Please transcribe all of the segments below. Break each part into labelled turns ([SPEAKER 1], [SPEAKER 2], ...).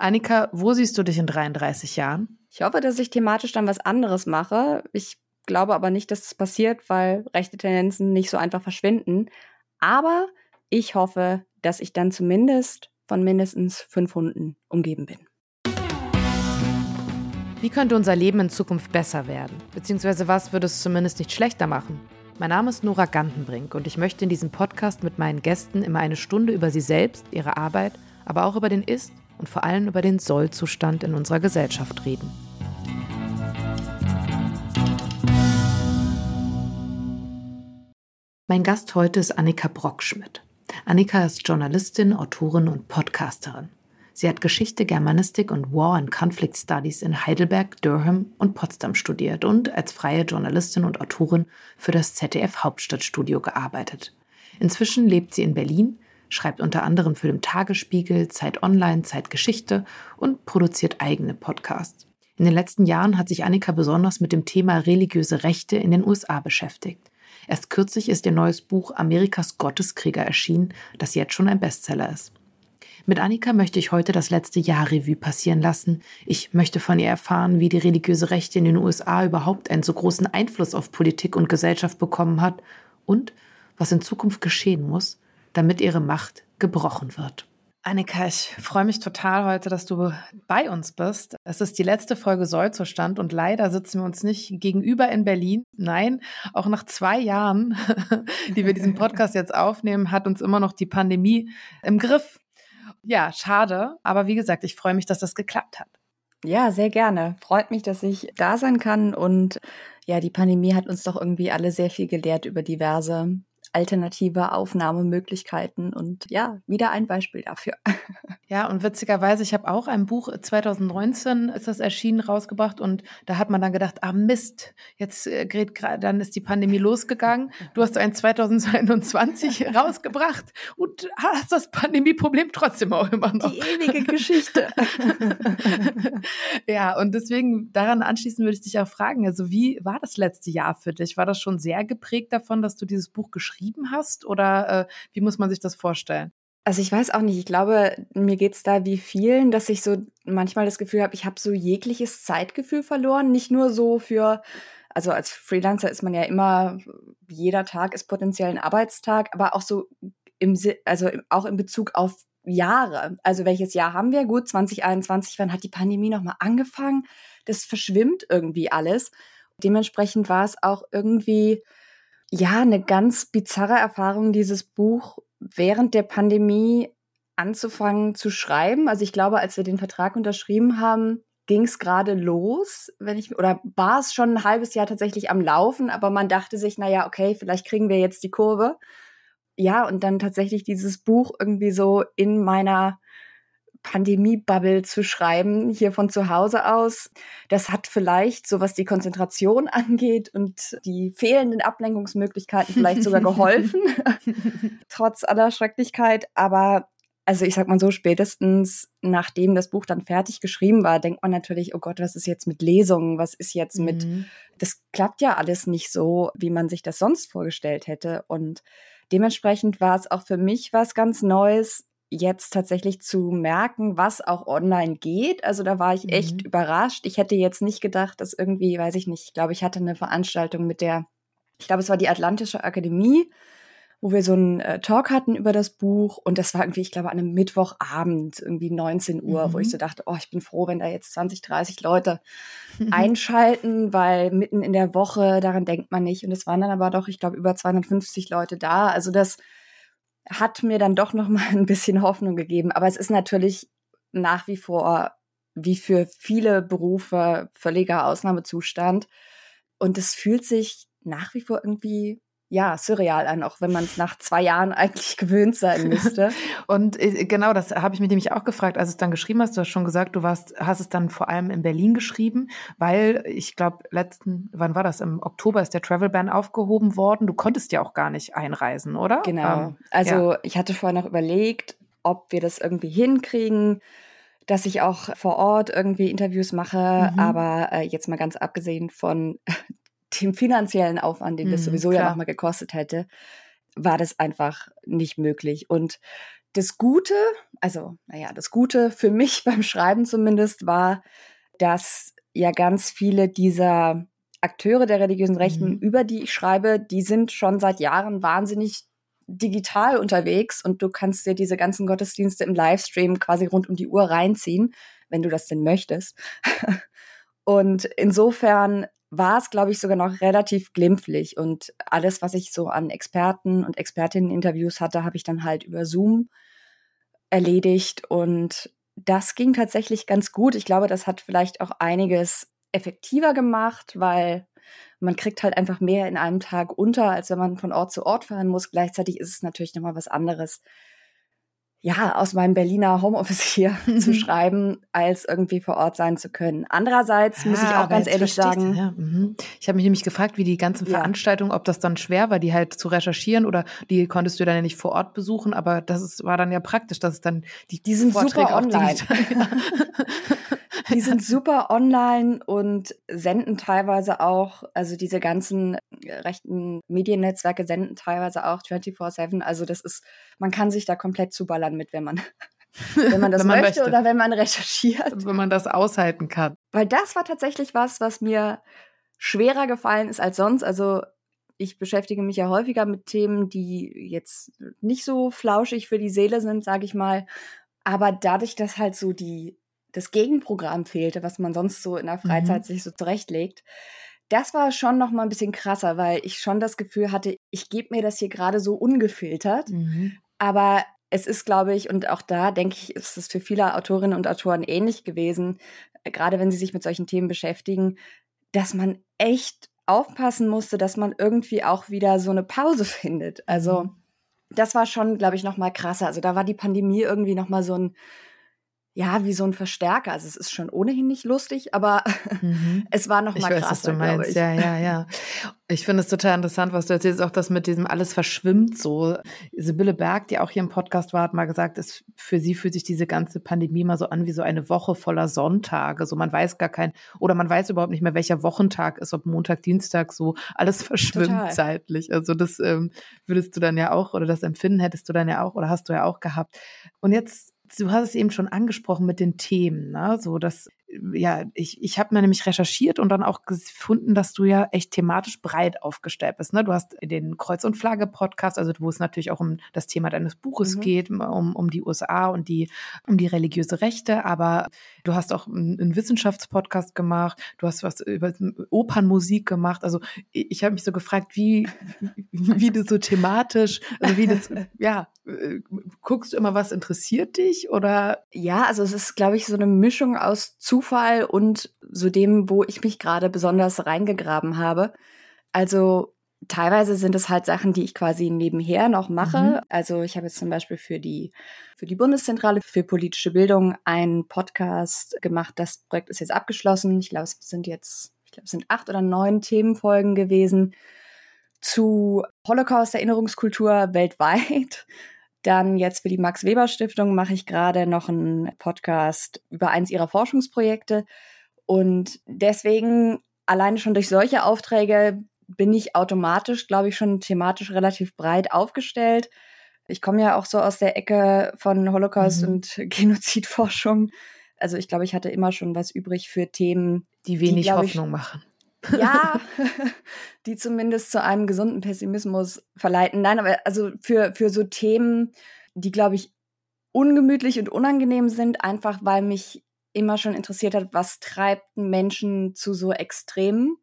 [SPEAKER 1] Annika, wo siehst du dich in 33 Jahren?
[SPEAKER 2] Ich hoffe, dass ich thematisch dann was anderes mache. Ich glaube aber nicht, dass es das passiert, weil rechte Tendenzen nicht so einfach verschwinden. Aber ich hoffe, dass ich dann zumindest von mindestens fünf Hunden umgeben bin.
[SPEAKER 1] Wie könnte unser Leben in Zukunft besser werden? Beziehungsweise was würde es zumindest nicht schlechter machen? Mein Name ist Nora Gantenbrink und ich möchte in diesem Podcast mit meinen Gästen immer eine Stunde über sie selbst, ihre Arbeit, aber auch über den Ist- und vor allem über den Sollzustand in unserer Gesellschaft reden. Mein Gast heute ist Annika Brockschmidt. Annika ist Journalistin, Autorin und Podcasterin. Sie hat Geschichte, Germanistik und War and Conflict Studies in Heidelberg, Durham und Potsdam studiert und als freie Journalistin und Autorin für das ZDF Hauptstadtstudio gearbeitet. Inzwischen lebt sie in Berlin, schreibt unter anderem für den Tagesspiegel, Zeit Online, Zeit Geschichte und produziert eigene Podcasts. In den letzten Jahren hat sich Annika besonders mit dem Thema religiöse Rechte in den USA beschäftigt. Erst kürzlich ist ihr neues Buch Amerikas Gotteskrieger erschienen, das jetzt schon ein Bestseller ist. Mit Annika möchte ich heute das letzte Jahr Revue passieren lassen. Ich möchte von ihr erfahren, wie die religiöse Rechte in den USA überhaupt einen so großen Einfluss auf Politik und Gesellschaft bekommen hat und was in Zukunft geschehen muss, damit ihre Macht gebrochen wird. Annika, ich freue mich total heute, dass du bei uns bist. Es ist die letzte Folge Sollzustand und leider sitzen wir uns nicht gegenüber in Berlin. Nein, auch nach zwei Jahren, die wir diesen Podcast jetzt aufnehmen, hat uns immer noch die Pandemie im Griff. Ja, schade. Aber wie gesagt, ich freue mich, dass das geklappt hat.
[SPEAKER 2] Ja, sehr gerne. Freut mich, dass ich da sein kann. Und ja, die Pandemie hat uns doch irgendwie alle sehr viel gelehrt über diverse alternative Aufnahmemöglichkeiten und ja, wieder ein Beispiel dafür.
[SPEAKER 1] Ja, und witzigerweise, ich habe auch ein Buch, 2019 ist das erschienen, rausgebracht und da hat man dann gedacht, ah Mist, jetzt äh, gerät dann ist die Pandemie losgegangen. Du hast ein 2021 rausgebracht und hast das Pandemieproblem trotzdem auch immer noch.
[SPEAKER 2] Die ewige Geschichte.
[SPEAKER 1] ja, und deswegen daran anschließend würde ich dich auch fragen, also wie war das letzte Jahr für dich? War das schon sehr geprägt davon, dass du dieses Buch geschrieben geschrieben hast? Oder äh, wie muss man sich das vorstellen?
[SPEAKER 2] Also ich weiß auch nicht, ich glaube, mir geht es da wie vielen, dass ich so manchmal das Gefühl habe, ich habe so jegliches Zeitgefühl verloren. Nicht nur so für, also als Freelancer ist man ja immer, jeder Tag ist potenziell ein Arbeitstag, aber auch so im, also auch in Bezug auf Jahre. Also welches Jahr haben wir? Gut, 2021, wann hat die Pandemie nochmal angefangen? Das verschwimmt irgendwie alles. Dementsprechend war es auch irgendwie ja, eine ganz bizarre Erfahrung, dieses Buch während der Pandemie anzufangen zu schreiben. Also ich glaube, als wir den Vertrag unterschrieben haben, ging es gerade los, wenn ich oder war es schon ein halbes Jahr tatsächlich am Laufen, aber man dachte sich, na ja, okay, vielleicht kriegen wir jetzt die Kurve. Ja, und dann tatsächlich dieses Buch irgendwie so in meiner Pandemie-Bubble zu schreiben, hier von zu Hause aus. Das hat vielleicht, so was die Konzentration angeht und die fehlenden Ablenkungsmöglichkeiten, vielleicht sogar geholfen, trotz aller Schrecklichkeit. Aber also ich sag mal so, spätestens nachdem das Buch dann fertig geschrieben war, denkt man natürlich, oh Gott, was ist jetzt mit Lesungen? Was ist jetzt mit, mhm. das klappt ja alles nicht so, wie man sich das sonst vorgestellt hätte. Und dementsprechend war es auch für mich was ganz Neues, jetzt tatsächlich zu merken, was auch online geht. Also da war ich echt mhm. überrascht. Ich hätte jetzt nicht gedacht, dass irgendwie, weiß ich nicht, ich glaube, ich hatte eine Veranstaltung mit der, ich glaube, es war die Atlantische Akademie, wo wir so einen äh, Talk hatten über das Buch und das war irgendwie, ich glaube, an einem Mittwochabend, irgendwie 19 Uhr, mhm. wo ich mhm. so dachte, oh, ich bin froh, wenn da jetzt 20, 30 Leute einschalten, weil mitten in der Woche, daran denkt man nicht. Und es waren dann aber doch, ich glaube, über 250 Leute da. Also das hat mir dann doch noch mal ein bisschen Hoffnung gegeben. Aber es ist natürlich nach wie vor, wie für viele Berufe, völliger Ausnahmezustand. Und es fühlt sich nach wie vor irgendwie ja, surreal an, auch wenn man es nach zwei Jahren eigentlich gewöhnt sein müsste.
[SPEAKER 1] und äh, genau, das habe ich mich nämlich auch gefragt, als du es dann geschrieben hast. Du hast schon gesagt, du warst, hast es dann vor allem in Berlin geschrieben, weil ich glaube, letzten, wann war das? Im Oktober ist der Travel Ban aufgehoben worden. Du konntest ja auch gar nicht einreisen, oder?
[SPEAKER 2] Genau. Ähm, also ja. ich hatte vorher noch überlegt, ob wir das irgendwie hinkriegen dass ich auch vor Ort irgendwie Interviews mache, mhm. aber äh, jetzt mal ganz abgesehen von dem finanziellen Aufwand, den das mhm, sowieso klar. ja nochmal gekostet hätte, war das einfach nicht möglich. Und das Gute, also naja, das Gute für mich beim Schreiben zumindest war, dass ja ganz viele dieser Akteure der religiösen Rechten, mhm. über die ich schreibe, die sind schon seit Jahren wahnsinnig digital unterwegs und du kannst dir diese ganzen Gottesdienste im Livestream quasi rund um die Uhr reinziehen, wenn du das denn möchtest. und insofern war es, glaube ich, sogar noch relativ glimpflich und alles, was ich so an Experten und Expertinnen-Interviews hatte, habe ich dann halt über Zoom erledigt und das ging tatsächlich ganz gut. Ich glaube, das hat vielleicht auch einiges effektiver gemacht, weil man kriegt halt einfach mehr in einem Tag unter, als wenn man von Ort zu Ort fahren muss. Gleichzeitig ist es natürlich nochmal was anderes, ja, aus meinem Berliner Homeoffice hier zu schreiben, als irgendwie vor Ort sein zu können. Andererseits ja, muss ich auch ganz ehrlich sagen.
[SPEAKER 1] Ja, mhm. Ich habe mich nämlich gefragt, wie die ganzen Veranstaltungen, ob das dann schwer war, die halt zu recherchieren oder die konntest du dann ja nicht vor Ort besuchen, aber das ist, war dann ja praktisch, dass es dann die,
[SPEAKER 2] die sind Vorträge super online. Die sind super online und senden teilweise auch, also diese ganzen rechten Mediennetzwerke senden teilweise auch 24-7. Also das ist, man kann sich da komplett zuballern mit, wenn man wenn man das wenn man möchte, möchte, oder wenn man recherchiert.
[SPEAKER 1] Wenn man das aushalten kann.
[SPEAKER 2] Weil das war tatsächlich was, was mir schwerer gefallen ist als sonst. Also ich beschäftige mich ja häufiger mit Themen, die jetzt nicht so flauschig für die Seele sind, sage ich mal. Aber dadurch, dass halt so die das Gegenprogramm fehlte, was man sonst so in der Freizeit mhm. sich so zurechtlegt. Das war schon noch mal ein bisschen krasser, weil ich schon das Gefühl hatte, ich gebe mir das hier gerade so ungefiltert. Mhm. Aber es ist, glaube ich, und auch da denke ich, ist es für viele Autorinnen und Autoren ähnlich gewesen, äh, gerade wenn sie sich mit solchen Themen beschäftigen, dass man echt aufpassen musste, dass man irgendwie auch wieder so eine Pause findet. Also mhm. das war schon, glaube ich, noch mal krasser. Also da war die Pandemie irgendwie noch mal so ein ja, wie so ein Verstärker. Also es ist schon ohnehin nicht lustig, aber mhm. es war noch mal ich krasser, weiß, was du meinst.
[SPEAKER 1] Ja, ja, ja. Ich finde es total interessant, was du erzählst, auch das mit diesem alles verschwimmt so. Sibylle Berg, die auch hier im Podcast war, hat mal gesagt, ist für sie fühlt sich diese ganze Pandemie mal so an wie so eine Woche voller Sonntage. So man weiß gar kein oder man weiß überhaupt nicht mehr, welcher Wochentag ist, ob Montag, Dienstag, so alles verschwimmt total. zeitlich. Also das ähm, würdest du dann ja auch oder das Empfinden hättest du dann ja auch oder hast du ja auch gehabt. Und jetzt du hast es eben schon angesprochen mit den Themen, ne? So dass ja, ich, ich habe mir nämlich recherchiert und dann auch gefunden, dass du ja echt thematisch breit aufgestellt bist. Ne? Du hast den Kreuz- und Flagge-Podcast, also wo es natürlich auch um das Thema deines Buches mhm. geht, um, um die USA und die, um die religiöse Rechte, aber du hast auch einen, Wissenschaftspodcast gemacht, du hast was über Opernmusik gemacht. Also ich, habe mich so gefragt, wie, wie du so thematisch, also wie das, ja, äh, guckst du immer, was interessiert dich oder?
[SPEAKER 2] Ja, also es ist, glaube ich, so eine Mischung aus Zufall und so dem, wo ich mich gerade besonders reingegraben habe. Also teilweise sind es halt Sachen, die ich quasi nebenher noch mache. Mhm. Also ich habe jetzt zum Beispiel für die, für die Bundeszentrale für politische Bildung einen Podcast gemacht. Das Projekt ist jetzt abgeschlossen. Ich glaube, es sind jetzt, ich glaube, es sind acht oder neun Themenfolgen gewesen zu Holocaust-Erinnerungskultur weltweit. Dann jetzt für die Max Weber Stiftung mache ich gerade noch einen Podcast über eins ihrer Forschungsprojekte. Und deswegen alleine schon durch solche Aufträge bin ich automatisch, glaube ich, schon thematisch relativ breit aufgestellt. Ich komme ja auch so aus der Ecke von Holocaust mhm. und Genozidforschung. Also ich glaube, ich hatte immer schon was übrig für Themen,
[SPEAKER 1] die wenig die, Hoffnung ich, machen
[SPEAKER 2] ja, die zumindest zu einem gesunden Pessimismus verleiten. Nein, aber also für, für so Themen, die, glaube ich, ungemütlich und unangenehm sind, einfach weil mich immer schon interessiert hat, was treibt Menschen zu so Extremen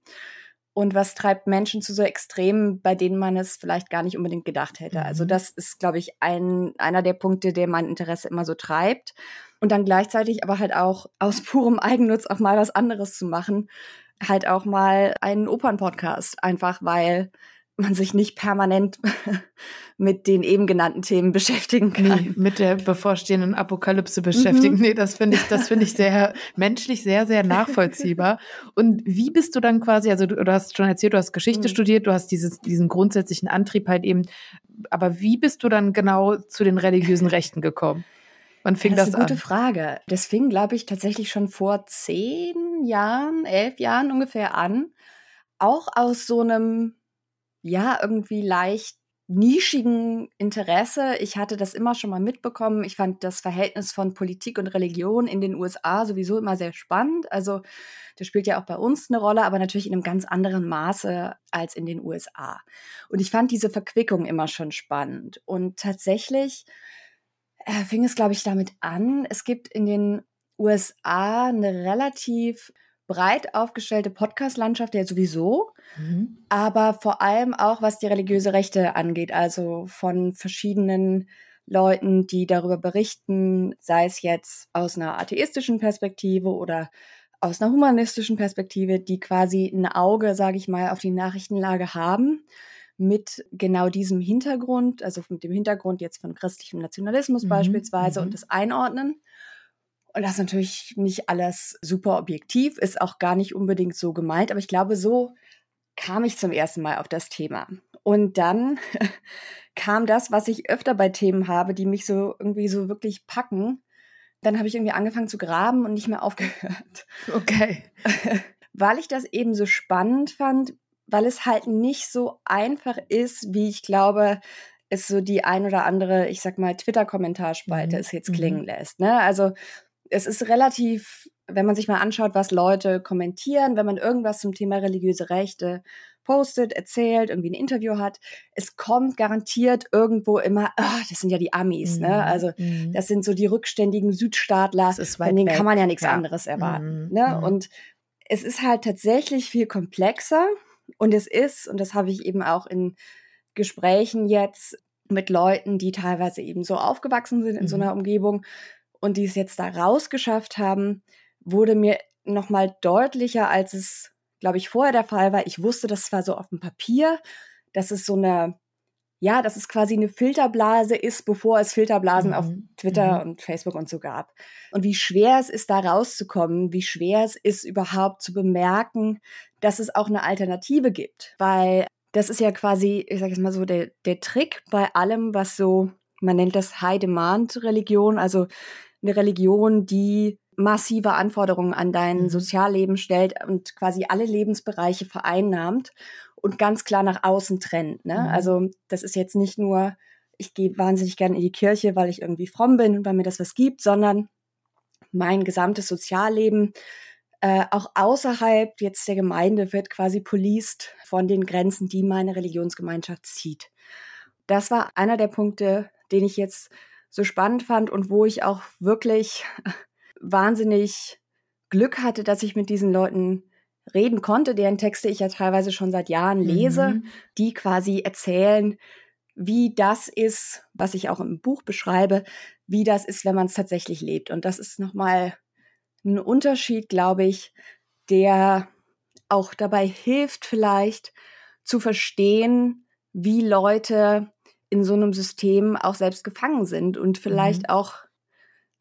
[SPEAKER 2] und was treibt Menschen zu so Extremen, bei denen man es vielleicht gar nicht unbedingt gedacht hätte. Also mhm. Also das ist, glaube ich, ein, einer der Punkte, der mein Interesse immer so treibt. Und dann gleichzeitig aber halt auch aus purem Eigennutz auch mal was anderes zu machen halt auch mal einen Opernpodcast, einfach weil man sich nicht permanent mit den eben genannten Themen beschäftigen kann.
[SPEAKER 1] Nee, mit der bevorstehenden Apokalypse beschäftigen. Mhm. Nee, das finde ich, das finde ich sehr menschlich sehr, sehr nachvollziehbar. Und wie bist du dann quasi, also du, du hast schon erzählt, du hast Geschichte mhm. studiert, du hast dieses, diesen grundsätzlichen Antrieb halt eben, aber wie bist du dann genau zu den religiösen Rechten gekommen? Wann fing das,
[SPEAKER 2] das ist eine gute Frage. Das fing, glaube ich, tatsächlich schon vor zehn Jahren, elf Jahren ungefähr an. Auch aus so einem, ja, irgendwie leicht nischigen Interesse. Ich hatte das immer schon mal mitbekommen. Ich fand das Verhältnis von Politik und Religion in den USA sowieso immer sehr spannend. Also das spielt ja auch bei uns eine Rolle, aber natürlich in einem ganz anderen Maße als in den USA. Und ich fand diese Verquickung immer schon spannend. Und tatsächlich äh, fing es, glaube ich, damit an. Es gibt in den USA eine relativ breit aufgestellte Podcast-Landschaft ja sowieso, mhm. aber vor allem auch was die religiöse Rechte angeht, also von verschiedenen Leuten, die darüber berichten, sei es jetzt aus einer atheistischen Perspektive oder aus einer humanistischen Perspektive, die quasi ein Auge, sage ich mal, auf die Nachrichtenlage haben mit genau diesem Hintergrund, also mit dem Hintergrund jetzt von christlichem Nationalismus mhm. beispielsweise mhm. und das Einordnen. Und das ist natürlich nicht alles super objektiv, ist auch gar nicht unbedingt so gemeint, aber ich glaube, so kam ich zum ersten Mal auf das Thema. Und dann kam das, was ich öfter bei Themen habe, die mich so irgendwie so wirklich packen. Dann habe ich irgendwie angefangen zu graben und nicht mehr aufgehört.
[SPEAKER 1] Okay.
[SPEAKER 2] Weil ich das eben so spannend fand, weil es halt nicht so einfach ist, wie ich glaube, es so die ein oder andere, ich sag mal, Twitter-Kommentarspalte mhm. es jetzt klingen mhm. lässt. Ne? Also es ist relativ, wenn man sich mal anschaut, was Leute kommentieren, wenn man irgendwas zum Thema religiöse Rechte postet, erzählt, irgendwie ein Interview hat, es kommt garantiert irgendwo immer, oh, das sind ja die Amis, ne? mhm. ne? Also mhm. das sind so die rückständigen Südstaatler, von denen weg. kann man ja nichts ja. anderes erwarten. Mhm. Ne? Mhm. Und es ist halt tatsächlich viel komplexer und es ist, und das habe ich eben auch in Gesprächen jetzt mit Leuten, die teilweise eben so aufgewachsen sind in so einer Umgebung, und die es jetzt da rausgeschafft haben, wurde mir nochmal deutlicher, als es, glaube ich, vorher der Fall war. Ich wusste, das war so auf dem Papier, dass es so eine, ja, dass es quasi eine Filterblase ist, bevor es Filterblasen mhm. auf Twitter mhm. und Facebook und so gab. Und wie schwer es ist, da rauszukommen, wie schwer es ist, überhaupt zu bemerken, dass es auch eine Alternative gibt. Weil das ist ja quasi, ich sage jetzt mal so, der, der Trick bei allem, was so, man nennt das High-Demand-Religion, also eine Religion, die massive Anforderungen an dein mhm. Sozialleben stellt und quasi alle Lebensbereiche vereinnahmt und ganz klar nach außen trennt. Ne? Mhm. Also das ist jetzt nicht nur, ich gehe wahnsinnig gerne in die Kirche, weil ich irgendwie fromm bin und weil mir das was gibt, sondern mein gesamtes Sozialleben, äh, auch außerhalb jetzt der Gemeinde, wird quasi policed von den Grenzen, die meine Religionsgemeinschaft zieht. Das war einer der Punkte, den ich jetzt so spannend fand und wo ich auch wirklich wahnsinnig Glück hatte, dass ich mit diesen Leuten reden konnte, deren Texte ich ja teilweise schon seit Jahren lese, mhm. die quasi erzählen, wie das ist, was ich auch im Buch beschreibe, wie das ist, wenn man es tatsächlich lebt. Und das ist nochmal ein Unterschied, glaube ich, der auch dabei hilft, vielleicht zu verstehen, wie Leute in so einem System auch selbst gefangen sind und vielleicht mhm. auch,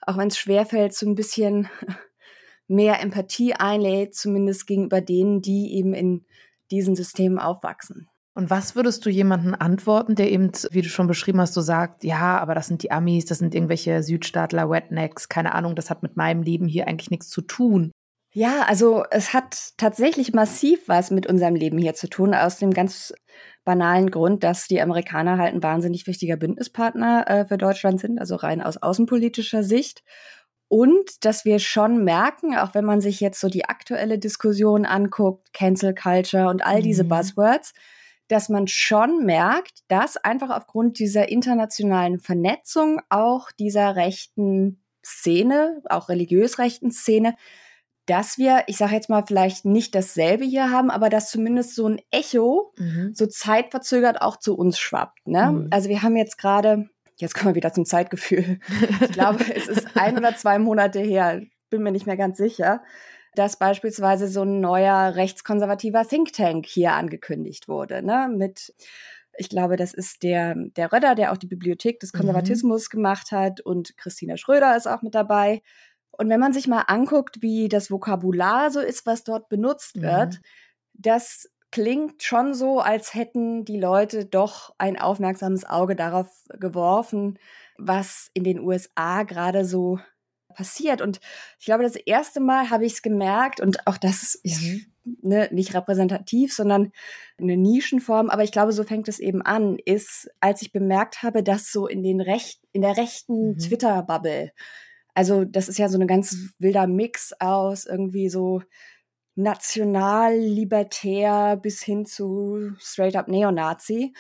[SPEAKER 2] auch wenn es schwerfällt, so ein bisschen mehr Empathie einlädt, zumindest gegenüber denen, die eben in diesen Systemen aufwachsen.
[SPEAKER 1] Und was würdest du jemanden antworten, der eben, wie du schon beschrieben hast, so sagt, ja, aber das sind die Amis, das sind irgendwelche Südstaatler, Wetnecks, keine Ahnung, das hat mit meinem Leben hier eigentlich nichts zu tun.
[SPEAKER 2] Ja, also es hat tatsächlich massiv was mit unserem Leben hier zu tun, aus dem ganz banalen Grund, dass die Amerikaner halt ein wahnsinnig wichtiger Bündnispartner äh, für Deutschland sind, also rein aus außenpolitischer Sicht. Und dass wir schon merken, auch wenn man sich jetzt so die aktuelle Diskussion anguckt, Cancel Culture und all diese mhm. Buzzwords, dass man schon merkt, dass einfach aufgrund dieser internationalen Vernetzung auch dieser rechten Szene, auch religiös rechten Szene, dass wir, ich sage jetzt mal, vielleicht nicht dasselbe hier haben, aber dass zumindest so ein Echo mhm. so zeitverzögert auch zu uns schwappt. Ne? Mhm. Also wir haben jetzt gerade, jetzt kommen wir wieder zum Zeitgefühl. ich glaube, es ist ein oder zwei Monate her, bin mir nicht mehr ganz sicher, dass beispielsweise so ein neuer rechtskonservativer Think Tank hier angekündigt wurde, ne? Mit ich glaube, das ist der, der Röder, der auch die Bibliothek des mhm. Konservatismus mhm. gemacht hat und Christina Schröder ist auch mit dabei. Und wenn man sich mal anguckt, wie das Vokabular so ist, was dort benutzt wird, mhm. das klingt schon so, als hätten die Leute doch ein aufmerksames Auge darauf geworfen, was in den USA gerade so passiert. Und ich glaube, das erste Mal habe ich es gemerkt und auch das ist, mhm. ne, nicht repräsentativ, sondern eine Nischenform. Aber ich glaube, so fängt es eben an, ist, als ich bemerkt habe, dass so in den Recht, in der rechten mhm. Twitter-Bubble, also das ist ja so ein ganz wilder Mix aus irgendwie so national, libertär bis hin zu straight up Neonazi,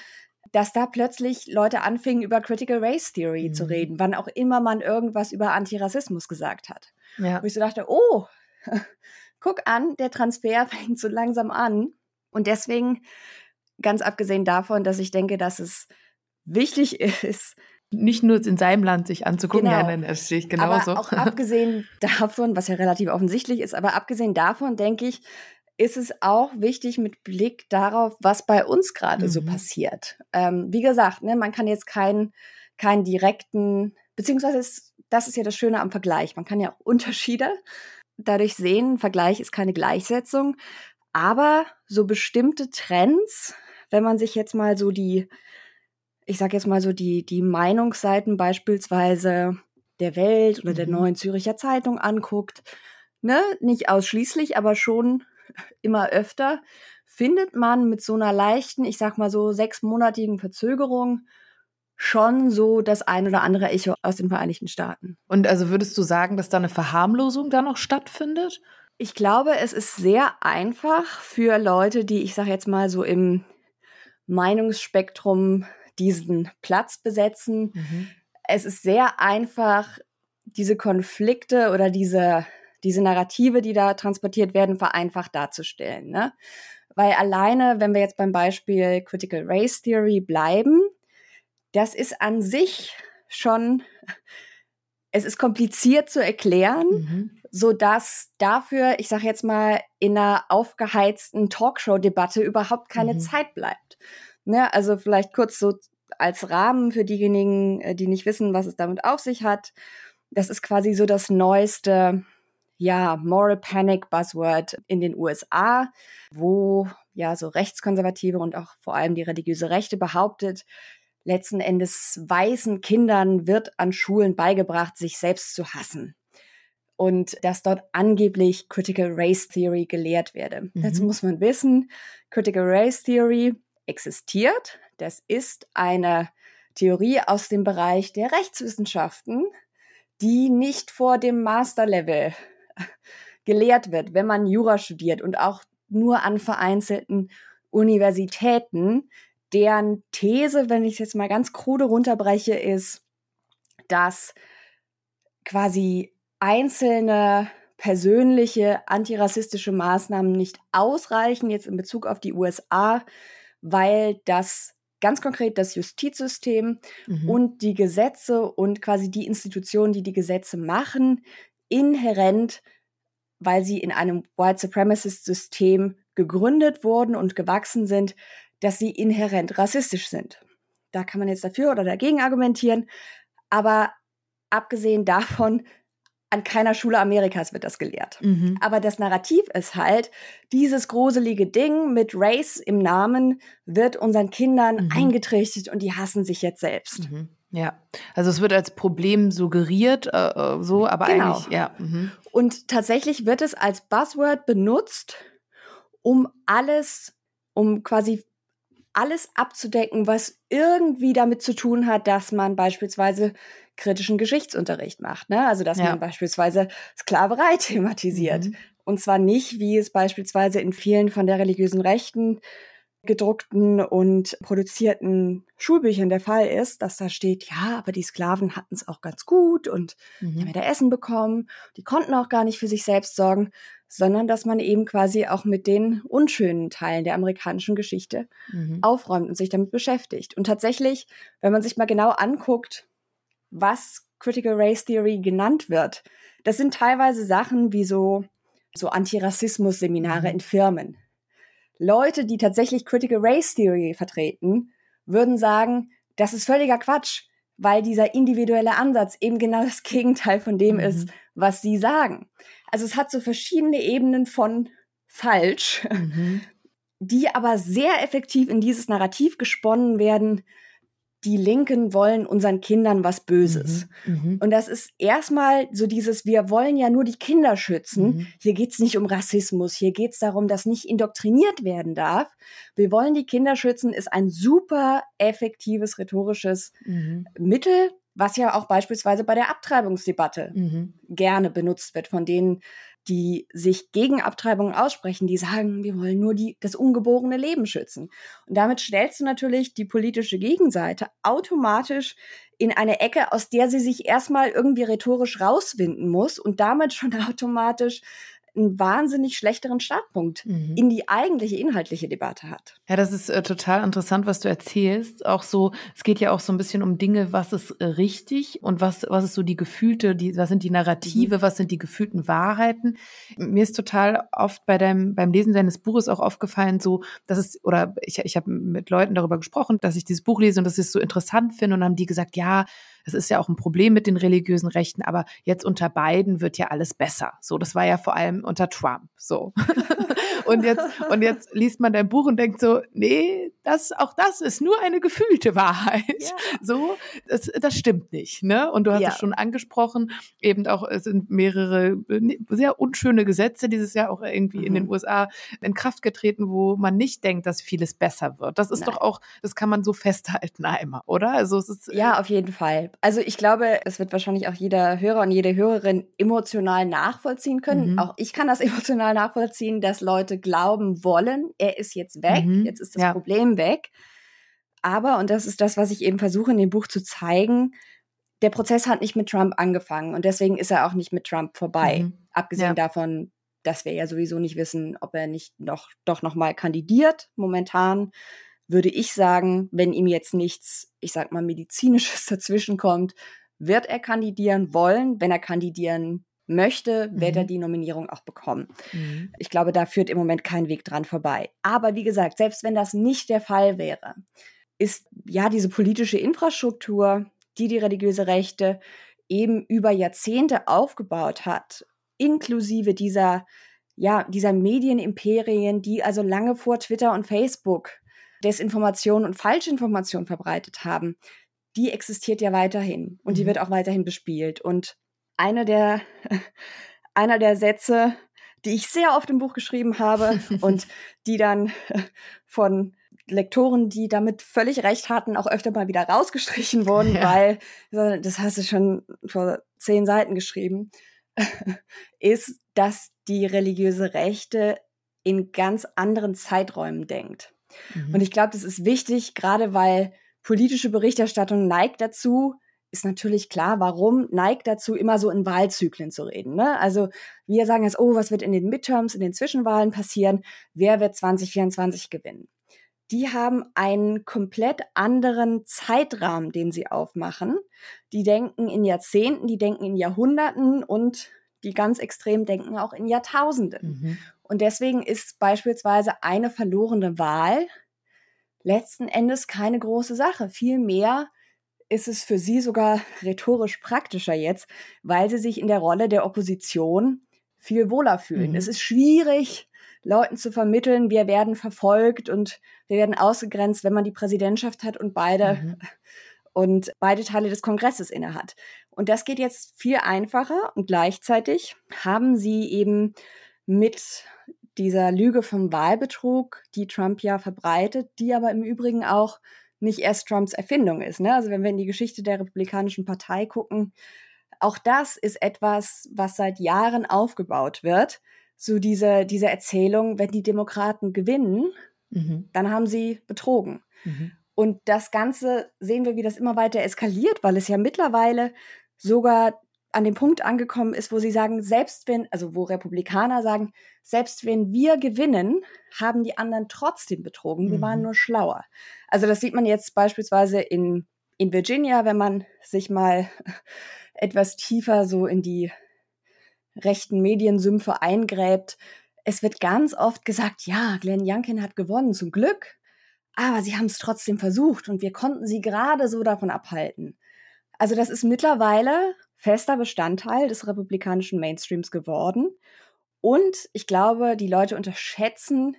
[SPEAKER 2] dass da plötzlich Leute anfingen, über Critical Race Theory mhm. zu reden, wann auch immer man irgendwas über Antirassismus gesagt hat. Ja. Wo ich so dachte, oh, guck an, der Transfer fängt so langsam an. Und deswegen, ganz abgesehen davon, dass ich denke, dass es wichtig ist,
[SPEAKER 1] nicht nur in seinem Land sich anzugucken,
[SPEAKER 2] genau.
[SPEAKER 1] ja, das sehe ich genauso.
[SPEAKER 2] Aber auch abgesehen davon, was ja relativ offensichtlich ist, aber abgesehen davon denke ich, ist es auch wichtig mit Blick darauf, was bei uns gerade mhm. so passiert. Ähm, wie gesagt, ne, man kann jetzt keinen keinen direkten, beziehungsweise ist, das ist ja das Schöne am Vergleich. Man kann ja auch Unterschiede dadurch sehen. Vergleich ist keine Gleichsetzung, aber so bestimmte Trends, wenn man sich jetzt mal so die ich sage jetzt mal so, die, die Meinungsseiten beispielsweise der Welt oder mhm. der Neuen Züricher Zeitung anguckt, ne, nicht ausschließlich, aber schon immer öfter, findet man mit so einer leichten, ich sag mal so sechsmonatigen Verzögerung schon so das ein oder andere Echo aus den Vereinigten Staaten.
[SPEAKER 1] Und also würdest du sagen, dass da eine Verharmlosung da noch stattfindet?
[SPEAKER 2] Ich glaube, es ist sehr einfach für Leute, die, ich sage jetzt mal so im Meinungsspektrum diesen Platz besetzen. Mhm. Es ist sehr einfach, diese Konflikte oder diese, diese Narrative, die da transportiert werden, vereinfacht darzustellen. Ne? Weil alleine, wenn wir jetzt beim Beispiel Critical Race Theory bleiben, das ist an sich schon, es ist kompliziert zu erklären, mhm. so dass dafür, ich sage jetzt mal, in einer aufgeheizten Talkshow-Debatte überhaupt keine mhm. Zeit bleibt. Ne, also vielleicht kurz so als Rahmen für diejenigen, äh, die nicht wissen, was es damit auf sich hat. Das ist quasi so das neueste, ja, Moral Panic Buzzword in den USA, wo ja so Rechtskonservative und auch vor allem die religiöse Rechte behauptet, letzten Endes weißen Kindern wird an Schulen beigebracht, sich selbst zu hassen und dass dort angeblich Critical Race Theory gelehrt werde. Mhm. Dazu muss man wissen, Critical Race Theory existiert. Das ist eine Theorie aus dem Bereich der Rechtswissenschaften, die nicht vor dem Masterlevel gelehrt wird, wenn man Jura studiert und auch nur an vereinzelten Universitäten, deren These, wenn ich es jetzt mal ganz krude runterbreche, ist, dass quasi einzelne persönliche antirassistische Maßnahmen nicht ausreichen, jetzt in Bezug auf die USA, weil das ganz konkret das Justizsystem mhm. und die Gesetze und quasi die Institutionen, die die Gesetze machen, inhärent, weil sie in einem White Supremacist-System gegründet wurden und gewachsen sind, dass sie inhärent rassistisch sind. Da kann man jetzt dafür oder dagegen argumentieren, aber abgesehen davon an keiner Schule Amerikas wird das gelehrt. Mhm. Aber das Narrativ ist halt, dieses gruselige Ding mit Race im Namen wird unseren Kindern mhm. eingetrichtert und die hassen sich jetzt selbst.
[SPEAKER 1] Mhm. Ja, also es wird als Problem suggeriert, äh, äh so, aber genau. eigentlich, ja. Mhm.
[SPEAKER 2] Und tatsächlich wird es als Buzzword benutzt, um alles, um quasi alles abzudecken, was irgendwie damit zu tun hat, dass man beispielsweise kritischen Geschichtsunterricht macht. Ne? Also dass ja. man beispielsweise Sklaverei thematisiert. Mhm. Und zwar nicht, wie es beispielsweise in vielen von der religiösen Rechten gedruckten und produzierten Schulbüchern der Fall ist, dass da steht, ja, aber die Sklaven hatten es auch ganz gut und mhm. die haben ja da Essen bekommen, die konnten auch gar nicht für sich selbst sorgen, sondern dass man eben quasi auch mit den unschönen Teilen der amerikanischen Geschichte mhm. aufräumt und sich damit beschäftigt. Und tatsächlich, wenn man sich mal genau anguckt, was Critical Race Theory genannt wird, das sind teilweise Sachen wie so, so Antirassismus-Seminare mhm. in Firmen. Leute, die tatsächlich Critical Race Theory vertreten, würden sagen, das ist völliger Quatsch, weil dieser individuelle Ansatz eben genau das Gegenteil von dem mhm. ist, was sie sagen. Also es hat so verschiedene Ebenen von falsch, mhm. die aber sehr effektiv in dieses Narrativ gesponnen werden, die Linken wollen unseren Kindern was Böses. Mhm, mhm. Und das ist erstmal so dieses, wir wollen ja nur die Kinder schützen. Mhm. Hier geht's nicht um Rassismus, hier geht's darum, dass nicht indoktriniert werden darf. Wir wollen die Kinder schützen, ist ein super effektives rhetorisches mhm. Mittel, was ja auch beispielsweise bei der Abtreibungsdebatte mhm. gerne benutzt wird von denen, die sich gegen Abtreibung aussprechen, die sagen, wir wollen nur die, das ungeborene Leben schützen. Und damit stellst du natürlich die politische Gegenseite automatisch in eine Ecke, aus der sie sich erstmal irgendwie rhetorisch rauswinden muss und damit schon automatisch einen wahnsinnig schlechteren Startpunkt mhm. in die eigentliche inhaltliche Debatte hat.
[SPEAKER 1] Ja, das ist äh, total interessant, was du erzählst. Auch so, es geht ja auch so ein bisschen um Dinge, was ist äh, richtig und was, was ist so die gefühlte, die, was sind die Narrative, mhm. was sind die gefühlten Wahrheiten. Mir ist total oft bei deinem, beim Lesen deines Buches auch aufgefallen, so, dass es, oder ich, ich habe mit Leuten darüber gesprochen, dass ich dieses Buch lese und dass ich es so interessant finde und haben die gesagt, ja, das ist ja auch ein Problem mit den religiösen Rechten, aber jetzt unter Biden wird ja alles besser. So, das war ja vor allem unter Trump. So. und jetzt, und jetzt liest man dein Buch und denkt so, nee, das, auch das ist nur eine gefühlte Wahrheit. Ja. So, das, das stimmt nicht, ne? Und du hast ja. es schon angesprochen, eben auch, es sind mehrere sehr unschöne Gesetze dieses Jahr auch irgendwie mhm. in den mhm. USA in Kraft getreten, wo man nicht denkt, dass vieles besser wird. Das ist Nein. doch auch, das kann man so festhalten einmal, oder?
[SPEAKER 2] Also es ist. Ja, auf jeden Fall. Also ich glaube, es wird wahrscheinlich auch jeder Hörer und jede Hörerin emotional nachvollziehen können. Mhm. Auch ich kann das emotional nachvollziehen, dass Leute glauben wollen, er ist jetzt weg, mhm. jetzt ist das ja. Problem weg. Aber, und das ist das, was ich eben versuche in dem Buch zu zeigen, der Prozess hat nicht mit Trump angefangen und deswegen ist er auch nicht mit Trump vorbei. Mhm. Abgesehen ja. davon, dass wir ja sowieso nicht wissen, ob er nicht noch doch noch mal kandidiert momentan würde ich sagen, wenn ihm jetzt nichts, ich sag mal, medizinisches dazwischen kommt, wird er kandidieren wollen. Wenn er kandidieren möchte, wird mhm. er die Nominierung auch bekommen. Mhm. Ich glaube, da führt im Moment kein Weg dran vorbei. Aber wie gesagt, selbst wenn das nicht der Fall wäre, ist ja diese politische Infrastruktur, die die religiöse Rechte eben über Jahrzehnte aufgebaut hat, inklusive dieser ja, dieser Medienimperien, die also lange vor Twitter und Facebook Desinformation und Falschinformation verbreitet haben, die existiert ja weiterhin und mhm. die wird auch weiterhin bespielt. Und einer der, einer der Sätze, die ich sehr oft im Buch geschrieben habe und die dann von Lektoren, die damit völlig recht hatten, auch öfter mal wieder rausgestrichen wurden, ja. weil, das hast du schon vor zehn Seiten geschrieben, ist, dass die religiöse Rechte in ganz anderen Zeiträumen denkt. Mhm. Und ich glaube, das ist wichtig, gerade weil politische Berichterstattung neigt dazu, ist natürlich klar, warum neigt dazu, immer so in Wahlzyklen zu reden. Ne? Also wir sagen jetzt, oh, was wird in den Midterms, in den Zwischenwahlen passieren? Wer wird 2024 gewinnen? Die haben einen komplett anderen Zeitrahmen, den sie aufmachen. Die denken in Jahrzehnten, die denken in Jahrhunderten und die ganz extrem denken auch in Jahrtausenden. Mhm. Und deswegen ist beispielsweise eine verlorene Wahl letzten Endes keine große Sache. Vielmehr ist es für sie sogar rhetorisch praktischer jetzt, weil sie sich in der Rolle der Opposition viel wohler fühlen. Mhm. Es ist schwierig, Leuten zu vermitteln, wir werden verfolgt und wir werden ausgegrenzt, wenn man die Präsidentschaft hat und beide mhm. und beide Teile des Kongresses innehat. Und das geht jetzt viel einfacher und gleichzeitig haben sie eben mit dieser Lüge vom Wahlbetrug, die Trump ja verbreitet, die aber im Übrigen auch nicht erst Trumps Erfindung ist. Ne? Also wenn wir in die Geschichte der Republikanischen Partei gucken, auch das ist etwas, was seit Jahren aufgebaut wird. So diese, diese Erzählung, wenn die Demokraten gewinnen, mhm. dann haben sie betrogen. Mhm. Und das Ganze sehen wir, wie das immer weiter eskaliert, weil es ja mittlerweile sogar an dem Punkt angekommen ist, wo sie sagen, selbst wenn, also wo Republikaner sagen, selbst wenn wir gewinnen, haben die anderen trotzdem betrogen. Wir mhm. waren nur schlauer. Also das sieht man jetzt beispielsweise in, in Virginia, wenn man sich mal etwas tiefer so in die rechten Mediensümpfe eingräbt. Es wird ganz oft gesagt, ja, Glenn Youngkin hat gewonnen, zum Glück. Aber sie haben es trotzdem versucht und wir konnten sie gerade so davon abhalten. Also das ist mittlerweile fester Bestandteil des republikanischen Mainstreams geworden. Und ich glaube, die Leute unterschätzen,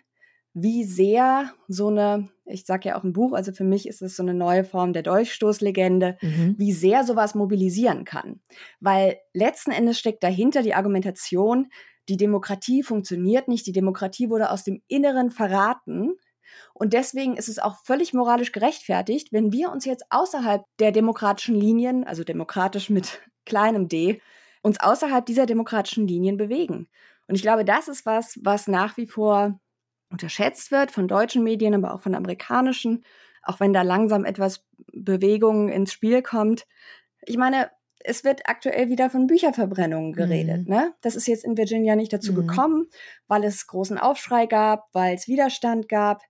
[SPEAKER 2] wie sehr so eine, ich sage ja auch im Buch, also für mich ist es so eine neue Form der Dolchstoßlegende, mhm. wie sehr sowas mobilisieren kann. Weil letzten Endes steckt dahinter die Argumentation, die Demokratie funktioniert nicht, die Demokratie wurde aus dem Inneren verraten. Und deswegen ist es auch völlig moralisch gerechtfertigt, wenn wir uns jetzt außerhalb der demokratischen Linien, also demokratisch mit kleinem d, uns außerhalb dieser demokratischen Linien bewegen. Und ich glaube, das ist was, was nach wie vor unterschätzt wird von deutschen Medien, aber auch von amerikanischen, auch wenn da langsam etwas Bewegung ins Spiel kommt. Ich meine, es wird aktuell wieder von Bücherverbrennungen geredet. Mhm. Ne? Das ist jetzt in Virginia nicht dazu mhm. gekommen, weil es großen Aufschrei gab, weil es Widerstand gab.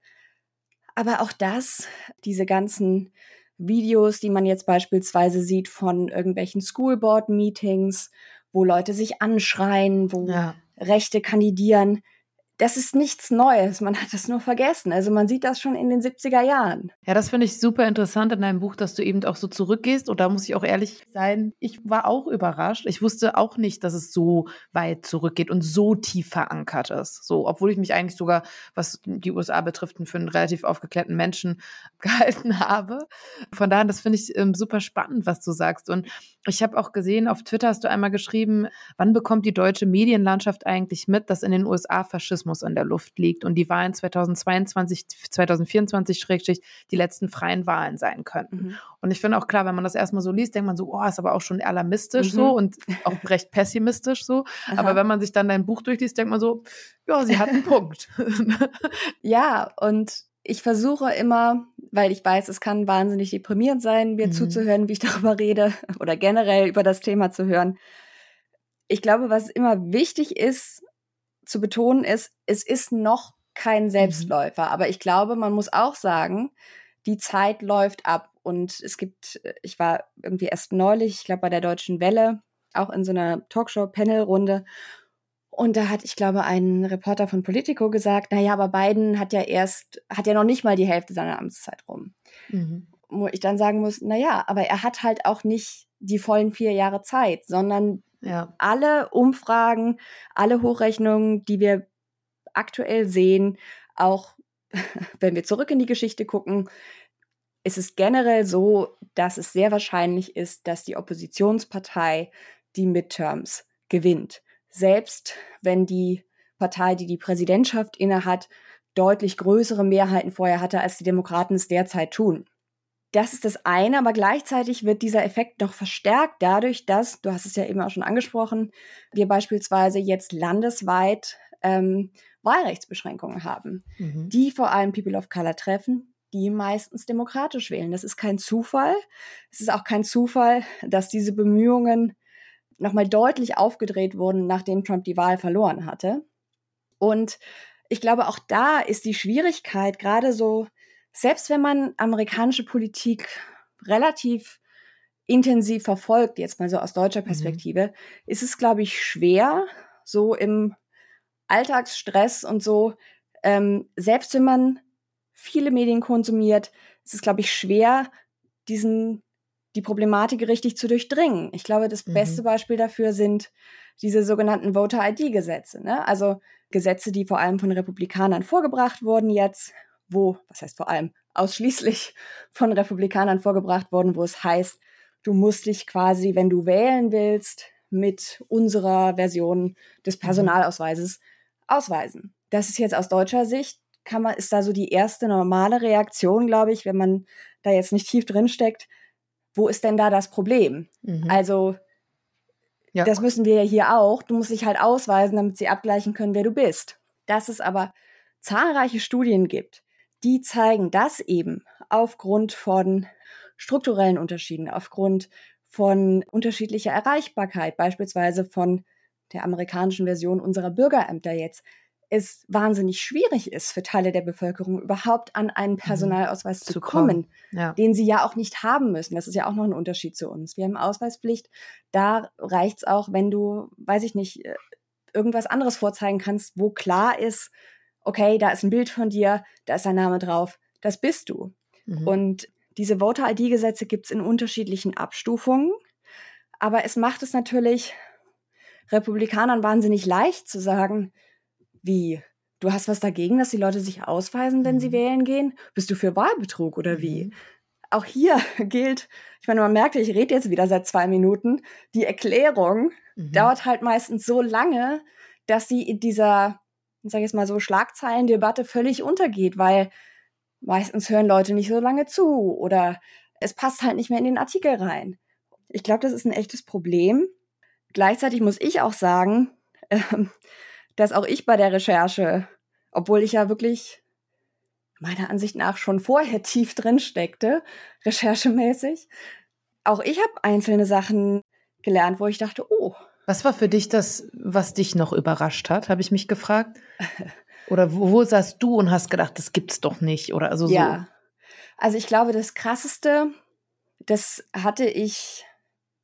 [SPEAKER 2] Aber auch das, diese ganzen Videos, die man jetzt beispielsweise sieht von irgendwelchen Schoolboard-Meetings, wo Leute sich anschreien, wo ja. Rechte kandidieren, das ist nichts Neues, man hat es nur vergessen. Also man sieht das schon in den 70er Jahren.
[SPEAKER 1] Ja, das finde ich super interessant in deinem Buch, dass du eben auch so zurückgehst. Und da muss ich auch ehrlich sein, ich war auch überrascht. Ich wusste auch nicht, dass es so weit zurückgeht und so tief verankert ist. So, obwohl ich mich eigentlich sogar, was die USA betrifft, für einen relativ aufgeklärten Menschen gehalten habe. Von daher, das finde ich ähm, super spannend, was du sagst. Und ich habe auch gesehen, auf Twitter hast du einmal geschrieben, wann bekommt die deutsche Medienlandschaft eigentlich mit, dass in den USA Faschismus in der Luft liegt und die Wahlen 2022, 2024 schrägstrich die letzten freien Wahlen sein könnten. Mhm. Und ich finde auch klar, wenn man das erstmal so liest, denkt man so, oh, ist aber auch schon alarmistisch mhm. so und auch recht pessimistisch so. Aha. Aber wenn man sich dann dein Buch durchliest, denkt man so, ja, sie hat einen Punkt.
[SPEAKER 2] ja, und ich versuche immer, weil ich weiß, es kann wahnsinnig deprimierend sein, mir mhm. zuzuhören, wie ich darüber rede oder generell über das Thema zu hören. Ich glaube, was immer wichtig ist zu betonen, ist, es ist noch kein mhm. Selbstläufer. Mhm. Aber ich glaube, man muss auch sagen, die Zeit läuft ab. Und es gibt, ich war irgendwie erst neulich, ich glaube, bei der Deutschen Welle, auch in so einer Talkshow-Panel-Runde. Und da hat, ich glaube, ein Reporter von Politico gesagt, naja, aber Biden hat ja erst, hat ja noch nicht mal die Hälfte seiner Amtszeit rum. Mhm. Wo ich dann sagen muss, naja, aber er hat halt auch nicht die vollen vier Jahre Zeit, sondern ja. alle Umfragen, alle Hochrechnungen, die wir aktuell sehen, auch wenn wir zurück in die Geschichte gucken, ist es generell so, dass es sehr wahrscheinlich ist, dass die Oppositionspartei die Midterms gewinnt selbst wenn die Partei, die die Präsidentschaft innehat, deutlich größere Mehrheiten vorher hatte, als die Demokraten es derzeit tun. Das ist das eine, aber gleichzeitig wird dieser Effekt noch verstärkt dadurch, dass, du hast es ja eben auch schon angesprochen, wir beispielsweise jetzt landesweit ähm, Wahlrechtsbeschränkungen haben, mhm. die vor allem People of Color treffen, die meistens demokratisch wählen. Das ist kein Zufall. Es ist auch kein Zufall, dass diese Bemühungen nochmal deutlich aufgedreht wurden, nachdem Trump die Wahl verloren hatte. Und ich glaube, auch da ist die Schwierigkeit, gerade so, selbst wenn man amerikanische Politik relativ intensiv verfolgt, jetzt mal so aus deutscher mhm. Perspektive, mhm. ist es, glaube ich, schwer, so im Alltagsstress und so, ähm, selbst wenn man viele Medien konsumiert, ist es, glaube ich, schwer, diesen die Problematik richtig zu durchdringen. Ich glaube, das mhm. beste Beispiel dafür sind diese sogenannten Voter-ID-Gesetze. Ne? Also Gesetze, die vor allem von Republikanern vorgebracht wurden jetzt, wo, was heißt vor allem, ausschließlich von Republikanern vorgebracht wurden, wo es heißt, du musst dich quasi, wenn du wählen willst, mit unserer Version des mhm. Personalausweises ausweisen. Das ist jetzt aus deutscher Sicht, kann man, ist da so die erste normale Reaktion, glaube ich, wenn man da jetzt nicht tief drin steckt, wo ist denn da das Problem? Mhm. Also, ja. das müssen wir ja hier auch. Du musst dich halt ausweisen, damit sie abgleichen können, wer du bist. Dass es aber zahlreiche Studien gibt, die zeigen, dass eben aufgrund von strukturellen Unterschieden, aufgrund von unterschiedlicher Erreichbarkeit, beispielsweise von der amerikanischen Version unserer Bürgerämter jetzt, es wahnsinnig schwierig ist für Teile der Bevölkerung überhaupt an einen mhm. Personalausweis mhm. zu, kommen, ja. den sie ja auch nicht haben müssen. Das ist ja auch noch ein Unterschied zu uns. Wir haben Ausweispflicht. Da reicht es auch, wenn du, weiß ich nicht, äh, irgendwas anderes vorzeigen kannst, wo klar ist, okay, da ist ein Bild von dir, da ist ein Name drauf, das bist du. Mhm. Und diese Voter-ID-Gesetze gibt es in unterschiedlichen Abstufungen, aber es macht es natürlich Republikanern wahnsinnig leicht zu sagen, wie du hast was dagegen, dass die Leute sich ausweisen, wenn sie mhm. wählen gehen? Bist du für Wahlbetrug oder wie? Mhm. Auch hier gilt, ich meine, man merkt, ich rede jetzt wieder seit zwei Minuten, die Erklärung mhm. dauert halt meistens so lange, dass sie in dieser, ich sage jetzt mal so, Schlagzeilendebatte völlig untergeht, weil meistens hören Leute nicht so lange zu oder es passt halt nicht mehr in den Artikel rein. Ich glaube, das ist ein echtes Problem. Gleichzeitig muss ich auch sagen, äh, dass auch ich bei der Recherche, obwohl ich ja wirklich meiner Ansicht nach schon vorher tief drin steckte, recherchemäßig, auch ich habe einzelne Sachen gelernt, wo ich dachte, oh.
[SPEAKER 1] Was war für dich das, was dich noch überrascht hat, habe ich mich gefragt? Oder wo, wo saßt du und hast gedacht, das gibt's doch nicht? Oder also
[SPEAKER 2] ja. Also ich glaube, das krasseste, das hatte ich,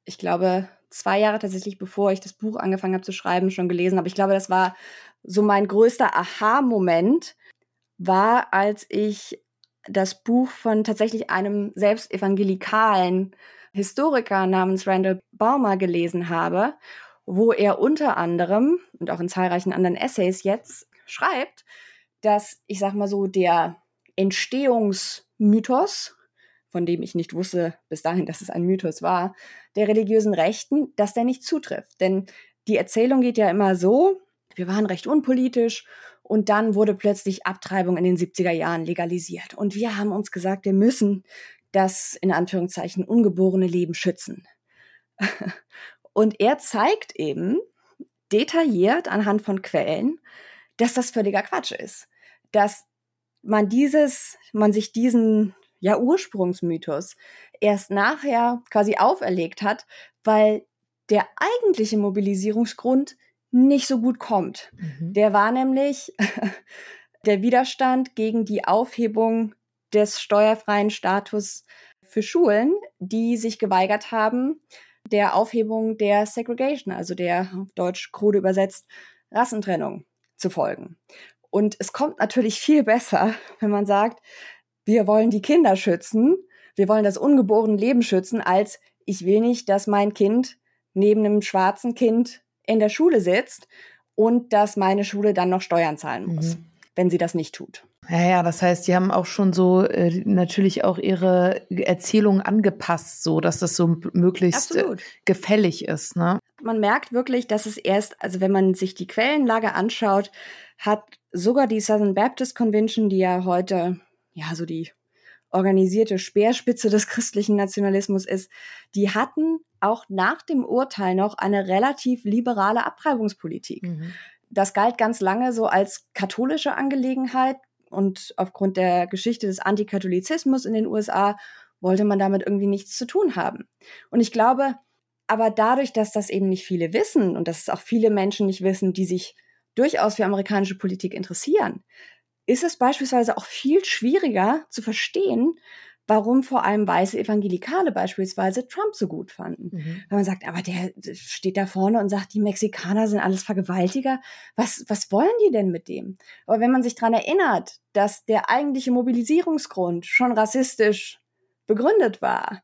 [SPEAKER 2] ich glaube, zwei Jahre tatsächlich, bevor ich das Buch angefangen habe zu schreiben, schon gelesen. Aber ich glaube, das war so mein größter Aha-Moment, war, als ich das Buch von tatsächlich einem selbst evangelikalen Historiker namens Randall Baumer gelesen habe, wo er unter anderem und auch in zahlreichen anderen Essays jetzt schreibt, dass ich sag mal so der Entstehungsmythos, von dem ich nicht wusste bis dahin, dass es ein Mythos war, der religiösen Rechten, dass der nicht zutrifft. Denn die Erzählung geht ja immer so, wir waren recht unpolitisch und dann wurde plötzlich Abtreibung in den 70er Jahren legalisiert. Und wir haben uns gesagt, wir müssen das in Anführungszeichen ungeborene Leben schützen. Und er zeigt eben detailliert anhand von Quellen, dass das völliger Quatsch ist. Dass man dieses, man sich diesen ja Ursprungsmythos erst nachher quasi auferlegt hat, weil der eigentliche Mobilisierungsgrund nicht so gut kommt. Mhm. Der war nämlich der Widerstand gegen die Aufhebung des steuerfreien Status für Schulen, die sich geweigert haben, der Aufhebung der Segregation, also der auf Deutsch krude übersetzt Rassentrennung zu folgen. Und es kommt natürlich viel besser, wenn man sagt, wir wollen die Kinder schützen, wir wollen das ungeborene Leben schützen, als ich will nicht, dass mein Kind neben einem schwarzen Kind in der Schule sitzt und dass meine Schule dann noch Steuern zahlen muss, mhm. wenn sie das nicht tut.
[SPEAKER 1] Ja, ja, das heißt, die haben auch schon so äh, natürlich auch ihre Erzählung angepasst, so dass das so möglichst äh, gefällig ist. Ne?
[SPEAKER 2] Man merkt wirklich, dass es erst, also wenn man sich die Quellenlage anschaut, hat sogar die Southern Baptist Convention, die ja heute ja so die organisierte Speerspitze des christlichen Nationalismus ist, die hatten auch nach dem Urteil noch eine relativ liberale Abtreibungspolitik. Mhm. Das galt ganz lange so als katholische Angelegenheit und aufgrund der Geschichte des Antikatholizismus in den USA wollte man damit irgendwie nichts zu tun haben. Und ich glaube, aber dadurch, dass das eben nicht viele wissen und dass es auch viele Menschen nicht wissen, die sich durchaus für amerikanische Politik interessieren, ist es beispielsweise auch viel schwieriger zu verstehen, warum vor allem weiße Evangelikale beispielsweise Trump so gut fanden. Mhm. Wenn man sagt, aber der steht da vorne und sagt, die Mexikaner sind alles Vergewaltiger. Was, was wollen die denn mit dem? Aber wenn man sich daran erinnert, dass der eigentliche Mobilisierungsgrund schon rassistisch begründet war,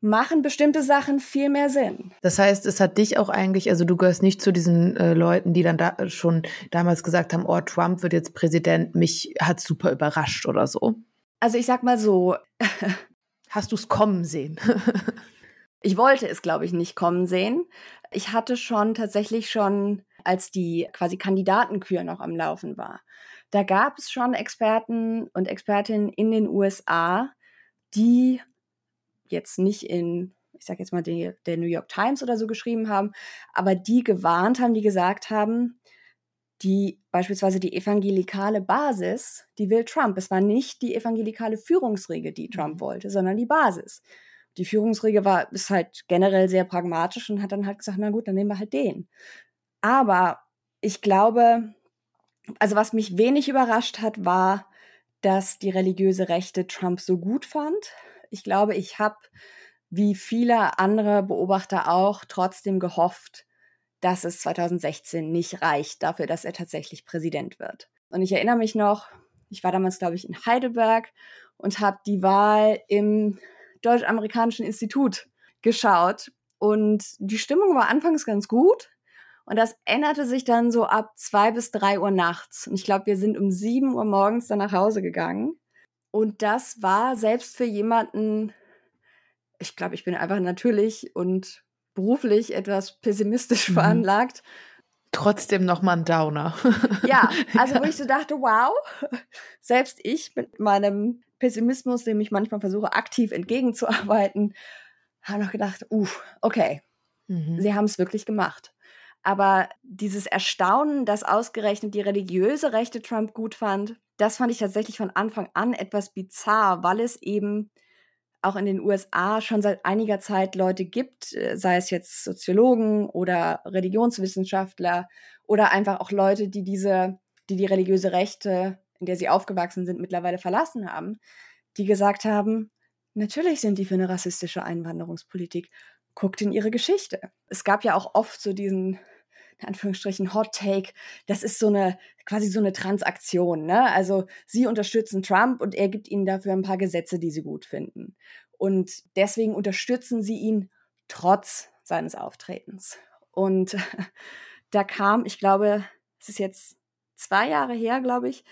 [SPEAKER 2] machen bestimmte Sachen viel mehr Sinn.
[SPEAKER 1] Das heißt, es hat dich auch eigentlich, also du gehörst nicht zu diesen äh, Leuten, die dann da schon damals gesagt haben, oh, Trump wird jetzt Präsident, mich hat super überrascht oder so.
[SPEAKER 2] Also ich sag mal so.
[SPEAKER 1] Hast du es kommen sehen?
[SPEAKER 2] ich wollte es, glaube ich, nicht kommen sehen. Ich hatte schon tatsächlich schon, als die quasi Kandidatenkür noch am Laufen war, da gab es schon Experten und Expertinnen in den USA, die jetzt nicht in, ich sage jetzt mal, die, der New York Times oder so geschrieben haben, aber die gewarnt haben, die gesagt haben, die beispielsweise die evangelikale Basis, die will Trump. Es war nicht die evangelikale Führungsriege, die Trump mhm. wollte, sondern die Basis. Die Führungsriege war ist halt generell sehr pragmatisch und hat dann halt gesagt, na gut, dann nehmen wir halt den. Aber ich glaube, also was mich wenig überrascht hat, war, dass die religiöse Rechte Trump so gut fand. Ich glaube, ich habe, wie viele andere Beobachter auch, trotzdem gehofft, dass es 2016 nicht reicht dafür, dass er tatsächlich Präsident wird. Und ich erinnere mich noch, ich war damals, glaube ich, in Heidelberg und habe die Wahl im Deutsch-Amerikanischen Institut geschaut. Und die Stimmung war anfangs ganz gut. Und das änderte sich dann so ab zwei bis drei Uhr nachts. Und ich glaube, wir sind um sieben Uhr morgens dann nach Hause gegangen. Und das war selbst für jemanden, ich glaube, ich bin einfach natürlich und beruflich etwas pessimistisch mhm. veranlagt.
[SPEAKER 1] Trotzdem nochmal ein Downer.
[SPEAKER 2] ja, also wo ich so dachte, wow, selbst ich mit meinem Pessimismus, dem ich manchmal versuche, aktiv entgegenzuarbeiten, habe noch gedacht, uh, okay, mhm. sie haben es wirklich gemacht. Aber dieses Erstaunen, dass ausgerechnet die religiöse Rechte Trump gut fand, das fand ich tatsächlich von Anfang an etwas bizarr, weil es eben auch in den USA schon seit einiger Zeit Leute gibt, äh, sei es jetzt Soziologen oder Religionswissenschaftler oder einfach auch Leute, die diese, die die religiöse Rechte, in der sie aufgewachsen sind, mittlerweile verlassen haben, die gesagt haben, natürlich sind die für eine rassistische Einwanderungspolitik. Guckt in ihre Geschichte. Es gab ja auch oft so diesen in Anführungsstrichen Hot Take, das ist so eine quasi so eine Transaktion. Ne? Also sie unterstützen Trump und er gibt ihnen dafür ein paar Gesetze, die sie gut finden. Und deswegen unterstützen sie ihn trotz seines Auftretens. Und da kam, ich glaube, es ist jetzt zwei Jahre her, glaube ich,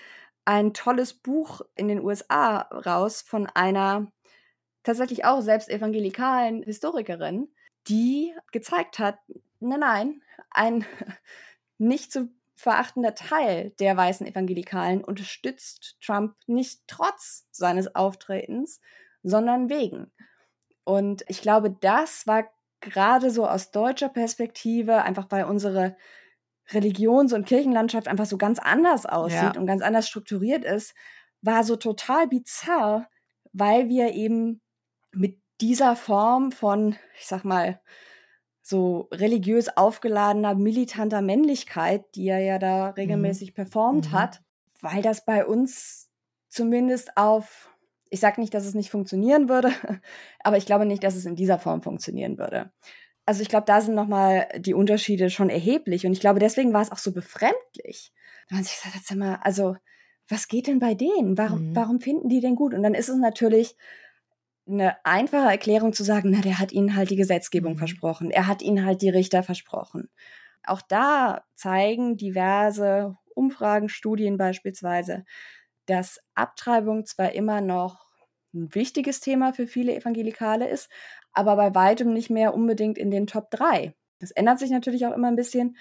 [SPEAKER 2] ein tolles Buch in den USA raus von einer tatsächlich auch selbst evangelikalen Historikerin, die gezeigt hat, nein, nein, ein nicht zu verachtender Teil der weißen Evangelikalen unterstützt Trump nicht trotz seines Auftretens, sondern wegen. Und ich glaube, das war gerade so aus deutscher Perspektive, einfach weil unsere Religions- und Kirchenlandschaft einfach so ganz anders aussieht ja. und ganz anders strukturiert ist, war so total bizarr, weil wir eben mit dieser Form von, ich sag mal, so religiös aufgeladener, militanter Männlichkeit, die er ja da mhm. regelmäßig mhm. performt mhm. hat, weil das bei uns zumindest auf, ich sage nicht, dass es nicht funktionieren würde, aber ich glaube nicht, dass es in dieser Form funktionieren würde. Also ich glaube, da sind nochmal die Unterschiede schon erheblich und ich glaube, deswegen war es auch so befremdlich. Wenn man sich gesagt hat, sag mal, also was geht denn bei denen? Warum, mhm. warum finden die denn gut? Und dann ist es natürlich, eine einfache Erklärung zu sagen, na, der hat ihnen halt die Gesetzgebung mhm. versprochen, er hat ihnen halt die Richter versprochen. Auch da zeigen diverse Umfragen, Studien beispielsweise, dass Abtreibung zwar immer noch ein wichtiges Thema für viele Evangelikale ist, aber bei weitem nicht mehr unbedingt in den Top 3. Das ändert sich natürlich auch immer ein bisschen,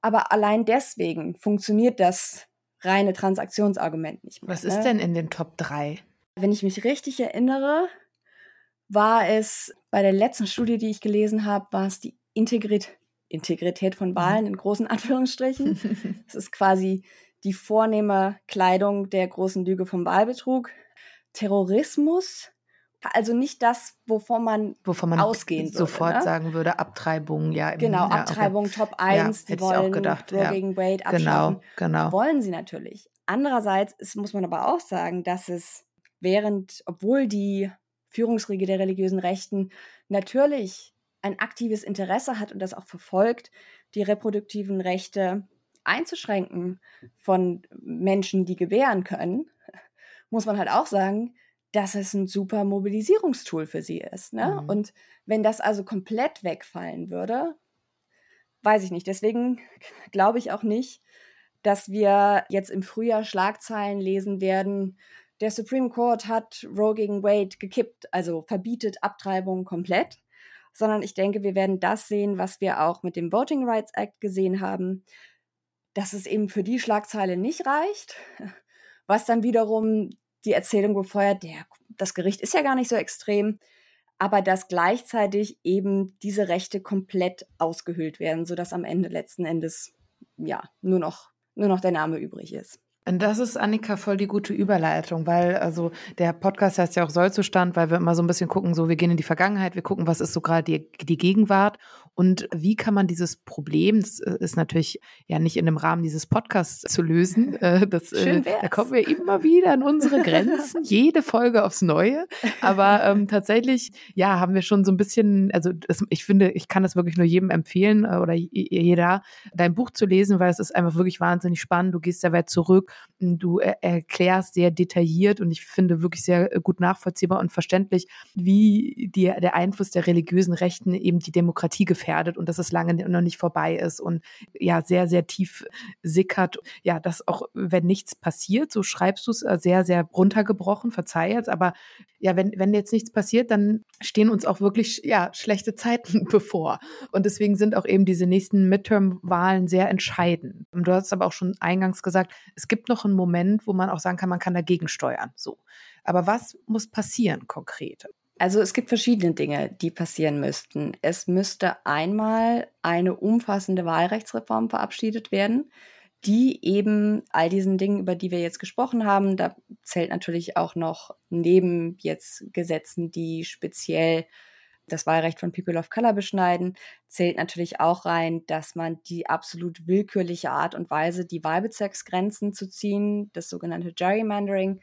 [SPEAKER 2] aber allein deswegen funktioniert das reine Transaktionsargument nicht
[SPEAKER 1] mehr. Was ist ne? denn in den Top 3?
[SPEAKER 2] Wenn ich mich richtig erinnere, war es bei der letzten Studie, die ich gelesen habe, war es die Integrit Integrität von mhm. Wahlen in großen Anführungsstrichen. Es ist quasi die vornehme Kleidung der großen Lüge vom Wahlbetrug. Terrorismus, also nicht das, wovon man,
[SPEAKER 1] wovon man ausgehen würde, sofort ne? sagen würde, Abtreibung, ja.
[SPEAKER 2] Genau, ja, Abtreibung okay. Top 1, ja, die wollen
[SPEAKER 1] gedacht,
[SPEAKER 2] Roe
[SPEAKER 1] ja.
[SPEAKER 2] gegen Wade
[SPEAKER 1] genau, abschaffen. Genau, genau.
[SPEAKER 2] Wollen sie natürlich. Andererseits ist, muss man aber auch sagen, dass es während, obwohl die Führungsriege der religiösen Rechten natürlich ein aktives Interesse hat und das auch verfolgt, die reproduktiven Rechte einzuschränken von Menschen, die gebären können, muss man halt auch sagen, dass es ein super Mobilisierungstool für sie ist. Ne? Mhm. Und wenn das also komplett wegfallen würde, weiß ich nicht. Deswegen glaube ich auch nicht, dass wir jetzt im Frühjahr Schlagzeilen lesen werden, der Supreme Court hat Roe gegen Wade gekippt, also verbietet Abtreibung komplett, sondern ich denke, wir werden das sehen, was wir auch mit dem Voting Rights Act gesehen haben, dass es eben für die Schlagzeile nicht reicht, was dann wiederum die Erzählung befeuert, der, das Gericht ist ja gar nicht so extrem, aber dass gleichzeitig eben diese Rechte komplett ausgehöhlt werden, sodass am Ende letzten Endes ja nur noch, nur noch der Name übrig ist.
[SPEAKER 1] Und das ist, Annika, voll die gute Überleitung, weil also der Podcast heißt ja auch Sollzustand, weil wir immer so ein bisschen gucken, so wir gehen in die Vergangenheit, wir gucken, was ist so gerade die, die Gegenwart. Und wie kann man dieses Problem, das äh, ist natürlich ja nicht in dem Rahmen dieses Podcasts zu lösen, äh, das, äh, da kommen wir immer wieder an unsere Grenzen, jede Folge aufs Neue, aber ähm, tatsächlich, ja, haben wir schon so ein bisschen, also das, ich finde, ich kann das wirklich nur jedem empfehlen oder jeder, dein Buch zu lesen, weil es ist einfach wirklich wahnsinnig spannend, du gehst da weit zurück, Du erklärst sehr detailliert und ich finde wirklich sehr gut nachvollziehbar und verständlich, wie die, der Einfluss der religiösen Rechten eben die Demokratie gefährdet und dass es lange noch nicht vorbei ist und ja, sehr, sehr tief sickert. Ja, dass auch, wenn nichts passiert, so schreibst du es äh, sehr, sehr runtergebrochen, verzeih jetzt, aber ja, wenn, wenn jetzt nichts passiert, dann stehen uns auch wirklich, ja, schlechte Zeiten bevor. Und deswegen sind auch eben diese nächsten Midterm-Wahlen sehr entscheidend. Du hast aber auch schon eingangs gesagt, es gibt noch einen Moment, wo man auch sagen kann, man kann dagegen steuern. So. Aber was muss passieren konkret?
[SPEAKER 2] Also es gibt verschiedene Dinge, die passieren müssten. Es müsste einmal eine umfassende Wahlrechtsreform verabschiedet werden, die eben all diesen Dingen, über die wir jetzt gesprochen haben, da zählt natürlich auch noch neben jetzt Gesetzen, die speziell das Wahlrecht von People of Color beschneiden, zählt natürlich auch rein, dass man die absolut willkürliche Art und Weise, die Wahlbezirksgrenzen zu ziehen, das sogenannte Gerrymandering,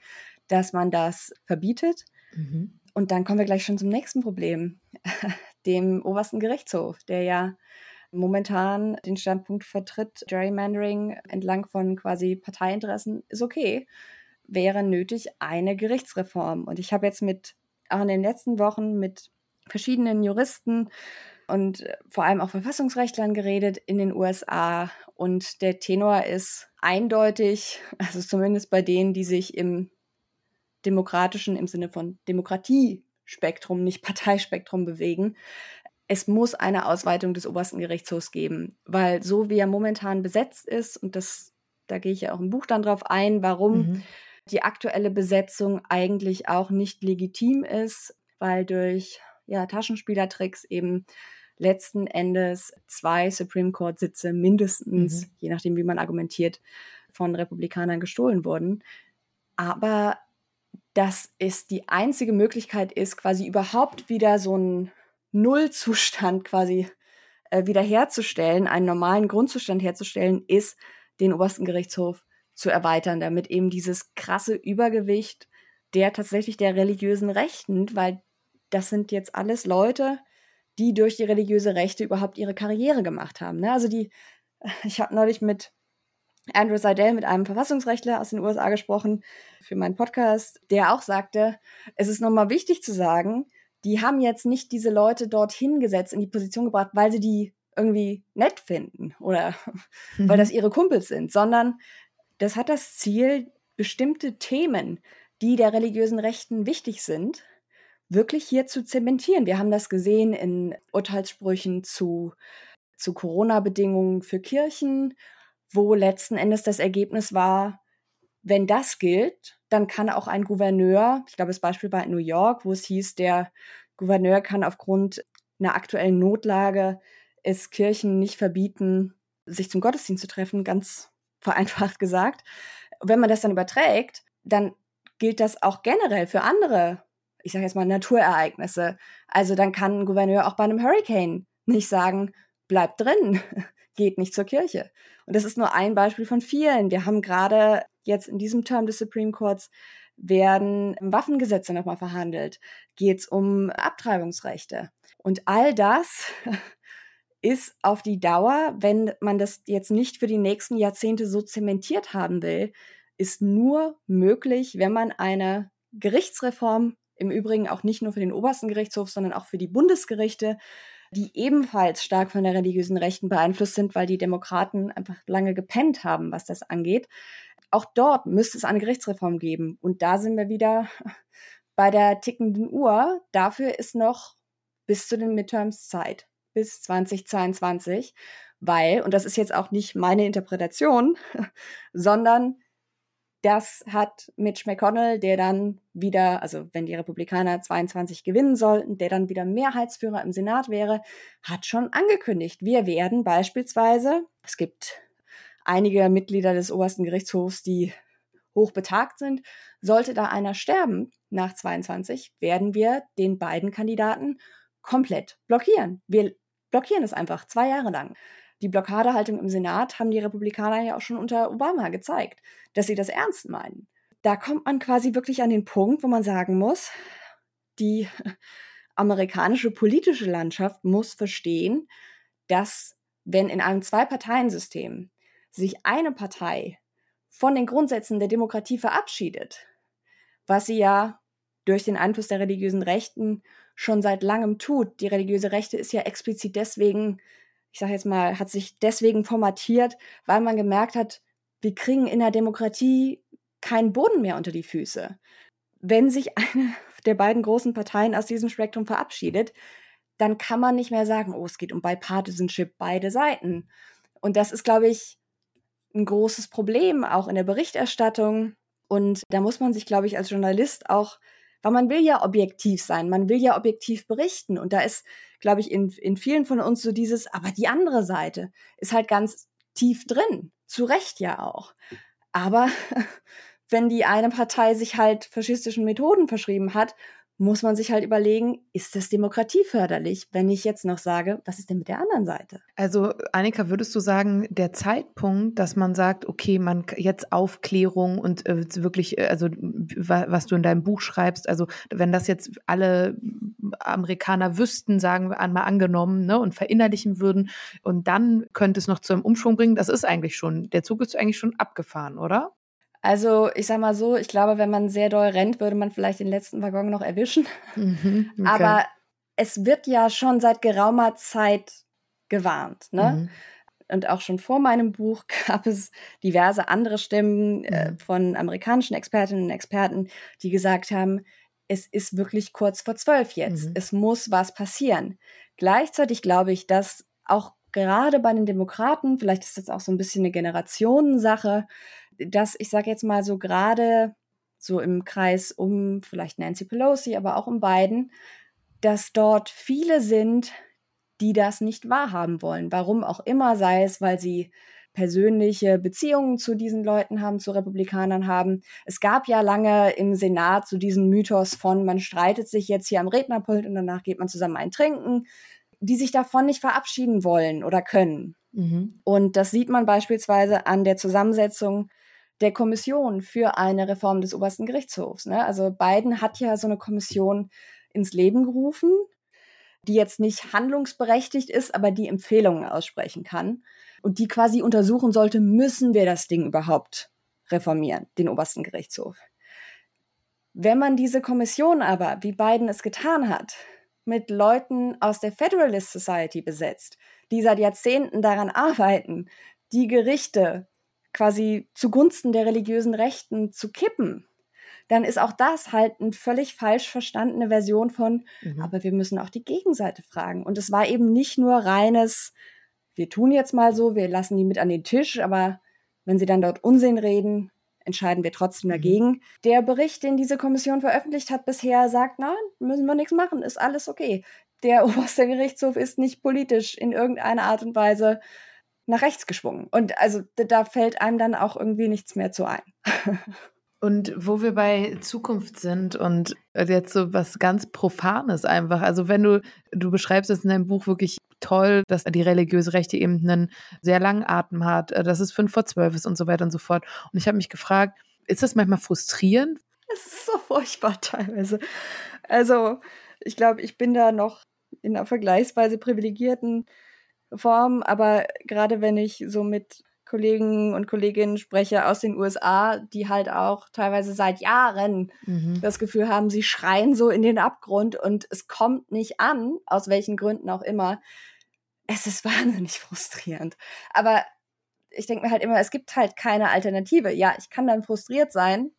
[SPEAKER 2] dass man das verbietet. Mhm. Und dann kommen wir gleich schon zum nächsten Problem, dem obersten Gerichtshof, der ja momentan den Standpunkt vertritt, Gerrymandering entlang von quasi Parteiinteressen ist okay, wäre nötig eine Gerichtsreform. Und ich habe jetzt mit auch in den letzten Wochen mit verschiedenen Juristen und vor allem auch Verfassungsrechtlern geredet in den USA. Und der Tenor ist eindeutig, also zumindest bei denen, die sich im demokratischen, im Sinne von Demokratiespektrum, nicht Parteispektrum bewegen, es muss eine Ausweitung des obersten Gerichtshofs geben, weil so wie er momentan besetzt ist, und das, da gehe ich ja auch im Buch dann drauf ein, warum mhm. die aktuelle Besetzung eigentlich auch nicht legitim ist, weil durch ja, Taschenspielertricks eben letzten Endes zwei Supreme Court Sitze mindestens, mhm. je nachdem wie man argumentiert, von Republikanern gestohlen wurden. Aber dass es die einzige Möglichkeit ist, quasi überhaupt wieder so ein Nullzustand quasi äh, wiederherzustellen, einen normalen Grundzustand herzustellen, ist, den obersten Gerichtshof zu erweitern, damit eben dieses krasse Übergewicht der tatsächlich der religiösen Rechten, weil das sind jetzt alles Leute, die durch die religiöse Rechte überhaupt ihre Karriere gemacht haben. Ne? Also die, ich habe neulich mit Andrew Seidel, mit einem Verfassungsrechtler aus den USA gesprochen für meinen Podcast, der auch sagte, es ist nochmal wichtig zu sagen, die haben jetzt nicht diese Leute dorthin gesetzt, in die Position gebracht, weil sie die irgendwie nett finden oder mhm. weil das ihre Kumpels sind, sondern das hat das Ziel, bestimmte Themen, die der religiösen Rechten wichtig sind, wirklich hier zu zementieren. Wir haben das gesehen in Urteilssprüchen zu, zu Corona-Bedingungen für Kirchen, wo letzten Endes das Ergebnis war, wenn das gilt, dann kann auch ein Gouverneur, ich glaube, das Beispiel war in New York, wo es hieß, der Gouverneur kann aufgrund einer aktuellen Notlage es Kirchen nicht verbieten, sich zum Gottesdienst zu treffen, ganz vereinfacht gesagt. Wenn man das dann überträgt, dann gilt das auch generell für andere, ich sage jetzt mal Naturereignisse. Also dann kann ein Gouverneur auch bei einem Hurricane nicht sagen, bleibt drin, geht nicht zur Kirche. Und das ist nur ein Beispiel von vielen. Wir haben gerade jetzt in diesem Term des Supreme Courts werden Waffengesetze nochmal verhandelt, geht es um Abtreibungsrechte. Und all das ist auf die Dauer, wenn man das jetzt nicht für die nächsten Jahrzehnte so zementiert haben will, ist nur möglich, wenn man eine Gerichtsreform, im Übrigen auch nicht nur für den obersten Gerichtshof, sondern auch für die Bundesgerichte, die ebenfalls stark von der religiösen Rechten beeinflusst sind, weil die Demokraten einfach lange gepennt haben, was das angeht. Auch dort müsste es eine Gerichtsreform geben. Und da sind wir wieder bei der tickenden Uhr. Dafür ist noch bis zu den Midterms Zeit, bis 2022, weil, und das ist jetzt auch nicht meine Interpretation, sondern das hat Mitch McConnell, der dann wieder, also wenn die Republikaner 22 gewinnen sollten, der dann wieder Mehrheitsführer im Senat wäre, hat schon angekündigt, wir werden beispielsweise, es gibt einige Mitglieder des obersten Gerichtshofs, die hoch betagt sind, sollte da einer sterben nach 22, werden wir den beiden Kandidaten komplett blockieren. Wir blockieren es einfach zwei Jahre lang die Blockadehaltung im Senat haben die Republikaner ja auch schon unter Obama gezeigt, dass sie das ernst meinen. Da kommt man quasi wirklich an den Punkt, wo man sagen muss, die amerikanische politische Landschaft muss verstehen, dass wenn in einem Zwei-Parteien-System sich eine Partei von den Grundsätzen der Demokratie verabschiedet, was sie ja durch den Einfluss der religiösen Rechten schon seit langem tut. Die religiöse Rechte ist ja explizit deswegen, ich sage jetzt mal, hat sich deswegen formatiert, weil man gemerkt hat, wir kriegen in der Demokratie keinen Boden mehr unter die Füße. Wenn sich eine der beiden großen Parteien aus diesem Spektrum verabschiedet, dann kann man nicht mehr sagen, oh, es geht um Bipartisanship, beide Seiten. Und das ist, glaube ich, ein großes Problem, auch in der Berichterstattung. Und da muss man sich, glaube ich, als Journalist auch, weil man will ja objektiv sein, man will ja objektiv berichten. Und da ist, glaube ich, in, in vielen von uns so dieses, aber die andere Seite ist halt ganz tief drin. Zu Recht ja auch. Aber wenn die eine Partei sich halt faschistischen Methoden verschrieben hat muss man sich halt überlegen, ist das demokratieförderlich, wenn ich jetzt noch sage, was ist denn mit der anderen Seite?
[SPEAKER 1] Also Annika, würdest du sagen, der Zeitpunkt, dass man sagt, okay, man jetzt Aufklärung und äh, wirklich, äh, also was du in deinem Buch schreibst, also wenn das jetzt alle Amerikaner wüssten, sagen wir einmal angenommen, ne, und verinnerlichen würden und dann könnte es noch zu einem Umschwung bringen, das ist eigentlich schon, der Zug ist eigentlich schon abgefahren, oder?
[SPEAKER 2] Also, ich sag mal so, ich glaube, wenn man sehr doll rennt, würde man vielleicht den letzten Waggon noch erwischen. Mhm, okay. Aber es wird ja schon seit geraumer Zeit gewarnt. Ne? Mhm. Und auch schon vor meinem Buch gab es diverse andere Stimmen äh, mhm. von amerikanischen Expertinnen und Experten, die gesagt haben, es ist wirklich kurz vor zwölf jetzt. Mhm. Es muss was passieren. Gleichzeitig glaube ich, dass auch gerade bei den Demokraten, vielleicht ist das auch so ein bisschen eine Generationensache, dass ich sage jetzt mal so gerade so im Kreis um vielleicht Nancy Pelosi, aber auch um Biden, dass dort viele sind, die das nicht wahrhaben wollen. Warum auch immer, sei es, weil sie persönliche Beziehungen zu diesen Leuten haben, zu Republikanern haben. Es gab ja lange im Senat so diesen Mythos von, man streitet sich jetzt hier am Rednerpult und danach geht man zusammen ein Trinken, die sich davon nicht verabschieden wollen oder können. Mhm. Und das sieht man beispielsweise an der Zusammensetzung der Kommission für eine Reform des obersten Gerichtshofs. Ne? Also Biden hat ja so eine Kommission ins Leben gerufen, die jetzt nicht handlungsberechtigt ist, aber die Empfehlungen aussprechen kann und die quasi untersuchen sollte, müssen wir das Ding überhaupt reformieren, den obersten Gerichtshof. Wenn man diese Kommission aber, wie Biden es getan hat, mit Leuten aus der Federalist Society besetzt, die seit Jahrzehnten daran arbeiten, die Gerichte quasi zugunsten der religiösen Rechten zu kippen, dann ist auch das halt eine völlig falsch verstandene Version von, mhm. aber wir müssen auch die Gegenseite fragen. Und es war eben nicht nur reines, wir tun jetzt mal so, wir lassen die mit an den Tisch, aber wenn sie dann dort Unsinn reden, entscheiden wir trotzdem mhm. dagegen. Mhm. Der Bericht, den diese Kommission veröffentlicht hat bisher, sagt, nein, müssen wir nichts machen, ist alles okay. Der oberste Gerichtshof ist nicht politisch in irgendeiner Art und Weise nach rechts geschwungen. Und also da fällt einem dann auch irgendwie nichts mehr zu ein.
[SPEAKER 1] Und wo wir bei Zukunft sind und jetzt so was ganz Profanes einfach. Also wenn du, du beschreibst es in deinem Buch wirklich toll, dass die religiöse Rechte eben einen sehr langen Atem hat, äh, dass es fünf vor zwölf ist und so weiter und so fort. Und ich habe mich gefragt, ist das manchmal frustrierend?
[SPEAKER 2] Es ist so furchtbar teilweise. Also ich glaube, ich bin da noch in einer vergleichsweise privilegierten Form, aber gerade wenn ich so mit Kollegen und Kolleginnen spreche aus den USA, die halt auch teilweise seit Jahren mhm. das Gefühl haben, sie schreien so in den Abgrund und es kommt nicht an, aus welchen Gründen auch immer. Es ist wahnsinnig frustrierend. Aber ich denke mir halt immer, es gibt halt keine Alternative. Ja, ich kann dann frustriert sein,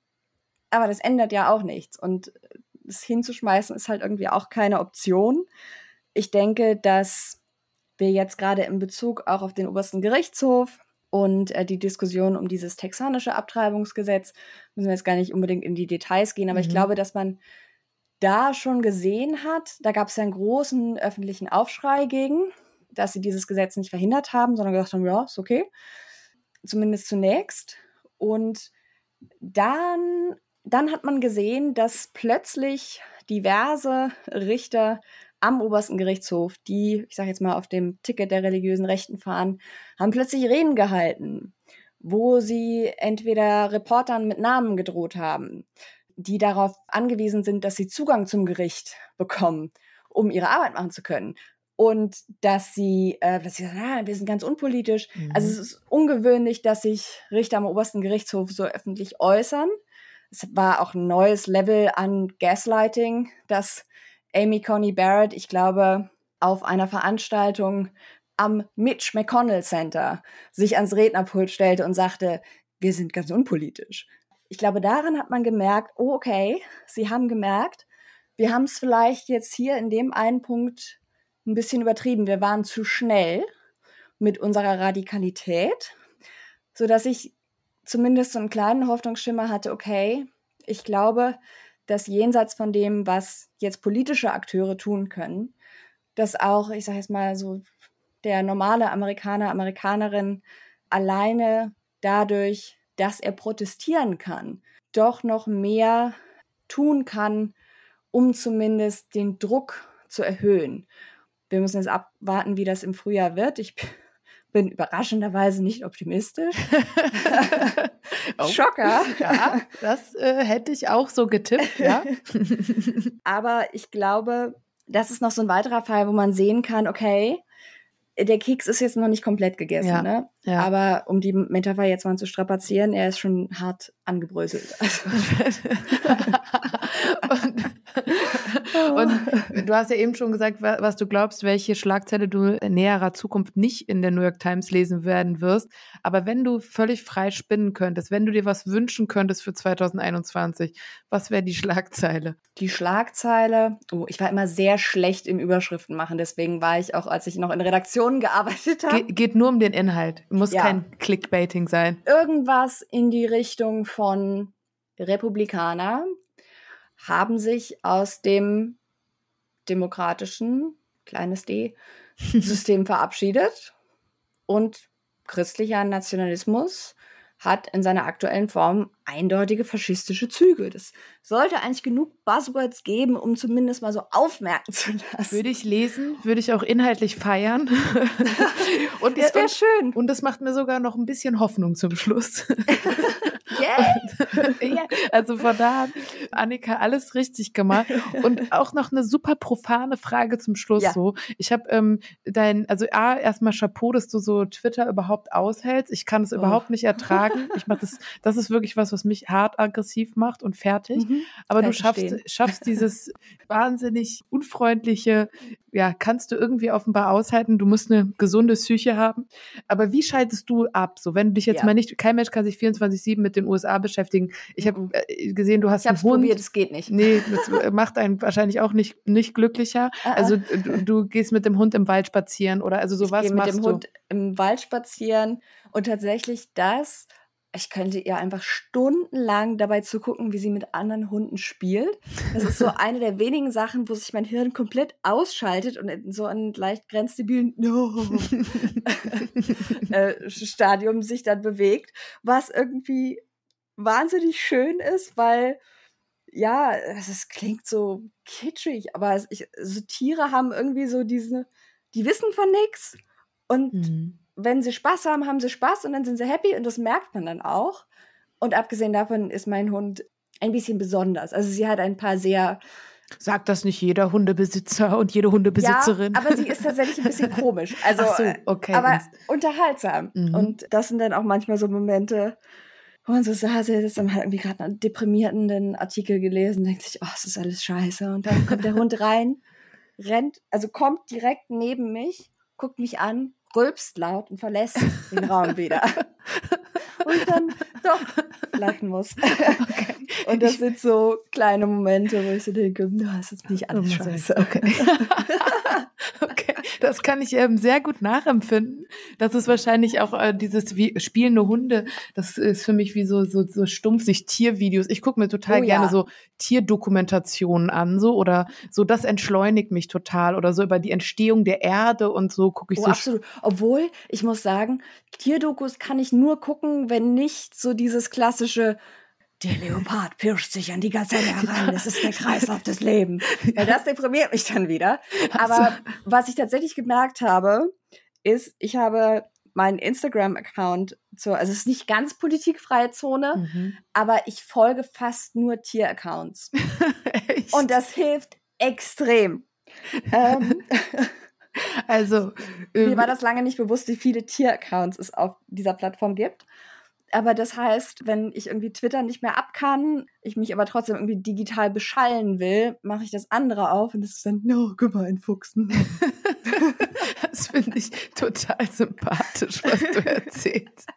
[SPEAKER 2] aber das ändert ja auch nichts. Und es hinzuschmeißen ist halt irgendwie auch keine Option. Ich denke, dass wir jetzt gerade in Bezug auch auf den obersten Gerichtshof und äh, die Diskussion um dieses texanische Abtreibungsgesetz, müssen wir jetzt gar nicht unbedingt in die Details gehen, aber mhm. ich glaube, dass man da schon gesehen hat, da gab es ja einen großen öffentlichen Aufschrei gegen, dass sie dieses Gesetz nicht verhindert haben, sondern gesagt haben, ja, ist okay. Zumindest zunächst. Und dann, dann hat man gesehen, dass plötzlich diverse Richter am obersten Gerichtshof, die, ich sage jetzt mal, auf dem Ticket der religiösen Rechten fahren, haben plötzlich Reden gehalten, wo sie entweder Reportern mit Namen gedroht haben, die darauf angewiesen sind, dass sie Zugang zum Gericht bekommen, um ihre Arbeit machen zu können. und dass sie, äh, dass sie sagen, ah, wir sind ganz unpolitisch. Mhm. Also es ist ungewöhnlich, dass sich Richter am obersten Gerichtshof so öffentlich äußern. Es war auch ein neues Level an Gaslighting, dass Amy Coney Barrett, ich glaube, auf einer Veranstaltung am Mitch McConnell Center sich ans Rednerpult stellte und sagte, wir sind ganz unpolitisch. Ich glaube, daran hat man gemerkt, oh, okay, sie haben gemerkt, wir haben es vielleicht jetzt hier in dem einen Punkt ein bisschen übertrieben. Wir waren zu schnell mit unserer Radikalität, so dass ich zumindest so einen kleinen Hoffnungsschimmer hatte, okay, ich glaube, dass jenseits von dem, was jetzt politische Akteure tun können, dass auch, ich sage jetzt mal so, der normale Amerikaner, Amerikanerin alleine dadurch, dass er protestieren kann, doch noch mehr tun kann, um zumindest den Druck zu erhöhen wir müssen jetzt abwarten, wie das im Frühjahr wird. Ich bin überraschenderweise nicht optimistisch.
[SPEAKER 1] oh. Schocker. Ja, das äh, hätte ich auch so getippt, ja.
[SPEAKER 2] Aber ich glaube, das ist noch so ein weiterer Fall, wo man sehen kann, okay, der Keks ist jetzt noch nicht komplett gegessen, ja, ne? Ja. Aber um die Metapher jetzt mal zu strapazieren, er ist schon hart angebröselt. Also.
[SPEAKER 1] Und, du hast ja eben schon gesagt, was du glaubst, welche Schlagzeile du in näherer Zukunft nicht in der New York Times lesen werden wirst. Aber wenn du völlig frei spinnen könntest, wenn du dir was wünschen könntest für 2021, was wäre die Schlagzeile?
[SPEAKER 2] Die Schlagzeile, oh, ich war immer sehr schlecht im Überschriften machen, deswegen war ich auch, als ich noch in Redaktionen gearbeitet habe.
[SPEAKER 1] Ge geht nur um den Inhalt, muss ja. kein Clickbaiting sein.
[SPEAKER 2] Irgendwas in die Richtung von Republikaner haben sich aus dem demokratischen, kleines d, System verabschiedet und christlicher Nationalismus hat in seiner aktuellen Form eindeutige faschistische Züge. Das sollte eigentlich genug Buzzwords geben, um zumindest mal so aufmerken zu lassen.
[SPEAKER 1] Würde ich lesen, würde ich auch inhaltlich feiern.
[SPEAKER 2] und das wäre schön.
[SPEAKER 1] Und das macht mir sogar noch ein bisschen Hoffnung zum Schluss. yeah. Also von da an, Annika, alles richtig gemacht. Und auch noch eine super profane Frage zum Schluss ja. so. Ich habe ähm, dein, also A, erstmal Chapeau, dass du so Twitter überhaupt aushältst. Ich kann es oh. überhaupt nicht ertragen. Ich mach das, das ist wirklich was, was mich hart aggressiv macht und fertig. Mhm. Aber kann du schaffst, schaffst dieses wahnsinnig unfreundliche, ja, kannst du irgendwie offenbar aushalten. Du musst eine gesunde Psyche haben. Aber wie schaltest du ab? So, wenn du dich jetzt ja. mal nicht, kein Mensch kann sich 24-7 mit den USA beschäftigen. Ich habe mhm. äh, gesehen, du hast
[SPEAKER 2] ich
[SPEAKER 1] einen Hund.
[SPEAKER 2] probiert, es geht nicht.
[SPEAKER 1] Nee, das macht einen wahrscheinlich auch nicht, nicht glücklicher. Ah, ah. Also du, du, gehst mit dem Hund im Wald spazieren oder also sowas
[SPEAKER 2] ich machst mit dem du? Hund im Wald spazieren und tatsächlich das ich könnte ihr einfach stundenlang dabei zugucken, wie sie mit anderen Hunden spielt. Das ist so eine der wenigen Sachen, wo sich mein Hirn komplett ausschaltet und in so ein leicht grenzdebilen no äh, Stadium sich dann bewegt, was irgendwie wahnsinnig schön ist, weil ja, es klingt so kitschig, aber ich, so Tiere haben irgendwie so diese, die wissen von nichts und mhm wenn sie Spaß haben, haben sie Spaß und dann sind sie happy und das merkt man dann auch. Und abgesehen davon ist mein Hund ein bisschen besonders. Also sie hat ein paar sehr
[SPEAKER 1] Sagt das nicht jeder Hundebesitzer und jede Hundebesitzerin?
[SPEAKER 2] Ja, aber sie ist tatsächlich ein bisschen komisch. Also, so, okay. aber unterhaltsam. Mhm. Und das sind dann auch manchmal so Momente, wo man so saß, jetzt dann halt irgendwie gerade einen deprimierenden Artikel gelesen, denkt sich, oh, es ist alles scheiße. Und dann kommt der Hund rein, rennt, also kommt direkt neben mich, guckt mich an, rülpst laut und verlässt den Raum wieder. und dann doch lachen muss. Okay. Und das sind so kleine Momente, wo ich so denke, das ist nicht alles oh, scheiße.
[SPEAKER 1] Okay. okay, das kann ich ähm, sehr gut nachempfinden. Das ist wahrscheinlich auch äh, dieses wie spielende Hunde. Das ist für mich wie so so, so stumpf sich Tiervideos. Ich gucke mir total oh, gerne ja. so Tierdokumentationen an, so oder so. Das entschleunigt mich total oder so über die Entstehung der Erde und so gucke ich
[SPEAKER 2] oh,
[SPEAKER 1] so.
[SPEAKER 2] Absolut. Obwohl ich muss sagen, Tierdokus kann ich nur gucken, wenn nicht so dieses klassische der Leopard pirscht sich an die Gazelle heran. Das ist der Kreislauf des Lebens. Weil das deprimiert mich dann wieder. Aber was ich tatsächlich gemerkt habe, ist, ich habe meinen Instagram-Account zur, also es ist nicht ganz politikfreie Zone, mhm. aber ich folge fast nur Tier-Accounts. Und das hilft extrem. ähm,
[SPEAKER 1] Also,
[SPEAKER 2] ähm, mir war das lange nicht bewusst, wie viele Tieraccounts es auf dieser Plattform gibt. Aber das heißt, wenn ich irgendwie Twitter nicht mehr ab kann, ich mich aber trotzdem irgendwie digital beschallen will, mache ich das andere auf und es ist dann, no, guck mal, ein Fuchsen.
[SPEAKER 1] das finde ich total sympathisch, was du erzählst.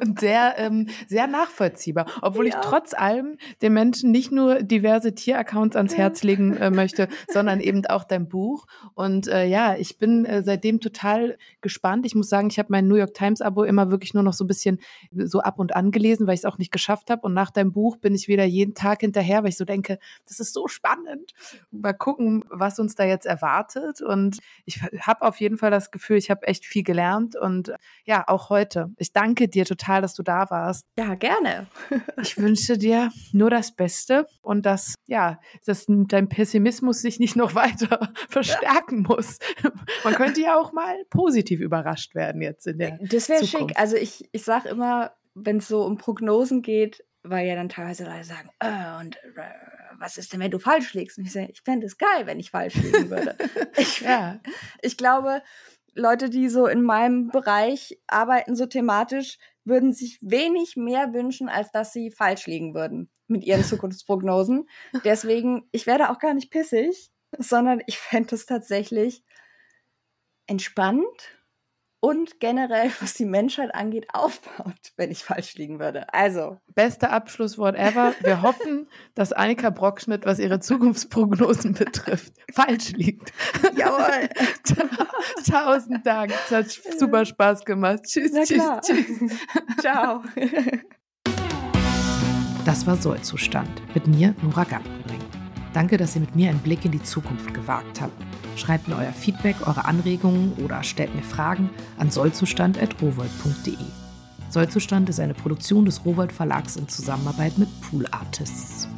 [SPEAKER 1] Und sehr, ähm, sehr nachvollziehbar. Obwohl ja. ich trotz allem den Menschen nicht nur diverse Tieraccounts ans Herz legen äh, möchte, sondern eben auch dein Buch. Und äh, ja, ich bin äh, seitdem total gespannt. Ich muss sagen, ich habe mein New York Times Abo immer wirklich nur noch so ein bisschen so ab und an gelesen, weil ich es auch nicht geschafft habe. Und nach deinem Buch bin ich wieder jeden Tag hinterher, weil ich so denke, das ist so spannend. Mal gucken, was uns da jetzt erwartet. Und ich habe auf jeden Fall das Gefühl, ich habe echt viel gelernt. Und ja, auch heute. Ich danke dir total, dass du da warst.
[SPEAKER 2] Ja, gerne.
[SPEAKER 1] ich wünsche dir nur das Beste und dass, ja, dass dein Pessimismus sich nicht noch weiter verstärken muss. Man könnte ja auch mal positiv überrascht werden jetzt in der
[SPEAKER 2] Das wäre schick. Also ich, ich sage immer, wenn es so um Prognosen geht, weil ja dann teilweise Leute sagen, äh, und äh, was ist denn, wenn du falsch liegst? Und ich sage, ich fände es geil, wenn ich falsch liegen würde. ich, ja. ich glaube, Leute, die so in meinem Bereich arbeiten, so thematisch, würden sich wenig mehr wünschen, als dass sie falsch liegen würden mit ihren Zukunftsprognosen. Deswegen, ich werde auch gar nicht pissig, sondern ich fände es tatsächlich entspannt und generell, was die Menschheit angeht, aufbaut, wenn ich falsch liegen würde. Also.
[SPEAKER 1] Beste Abschlusswort ever. Wir hoffen, dass Annika Brockschmidt, was ihre Zukunftsprognosen betrifft, falsch liegt. Jawohl. Tausend Dank. Es hat super Spaß gemacht. Tschüss, tschüss, tschüss. Ciao. Das war Sollzustand mit mir, Nora Gantenring. Danke, dass ihr mit mir einen Blick in die Zukunft gewagt habt. Schreibt mir euer Feedback, eure Anregungen oder stellt mir Fragen an sollzustand.rowold.de. Sollzustand ist eine Produktion des Rowold Verlags in Zusammenarbeit mit Pool Artists.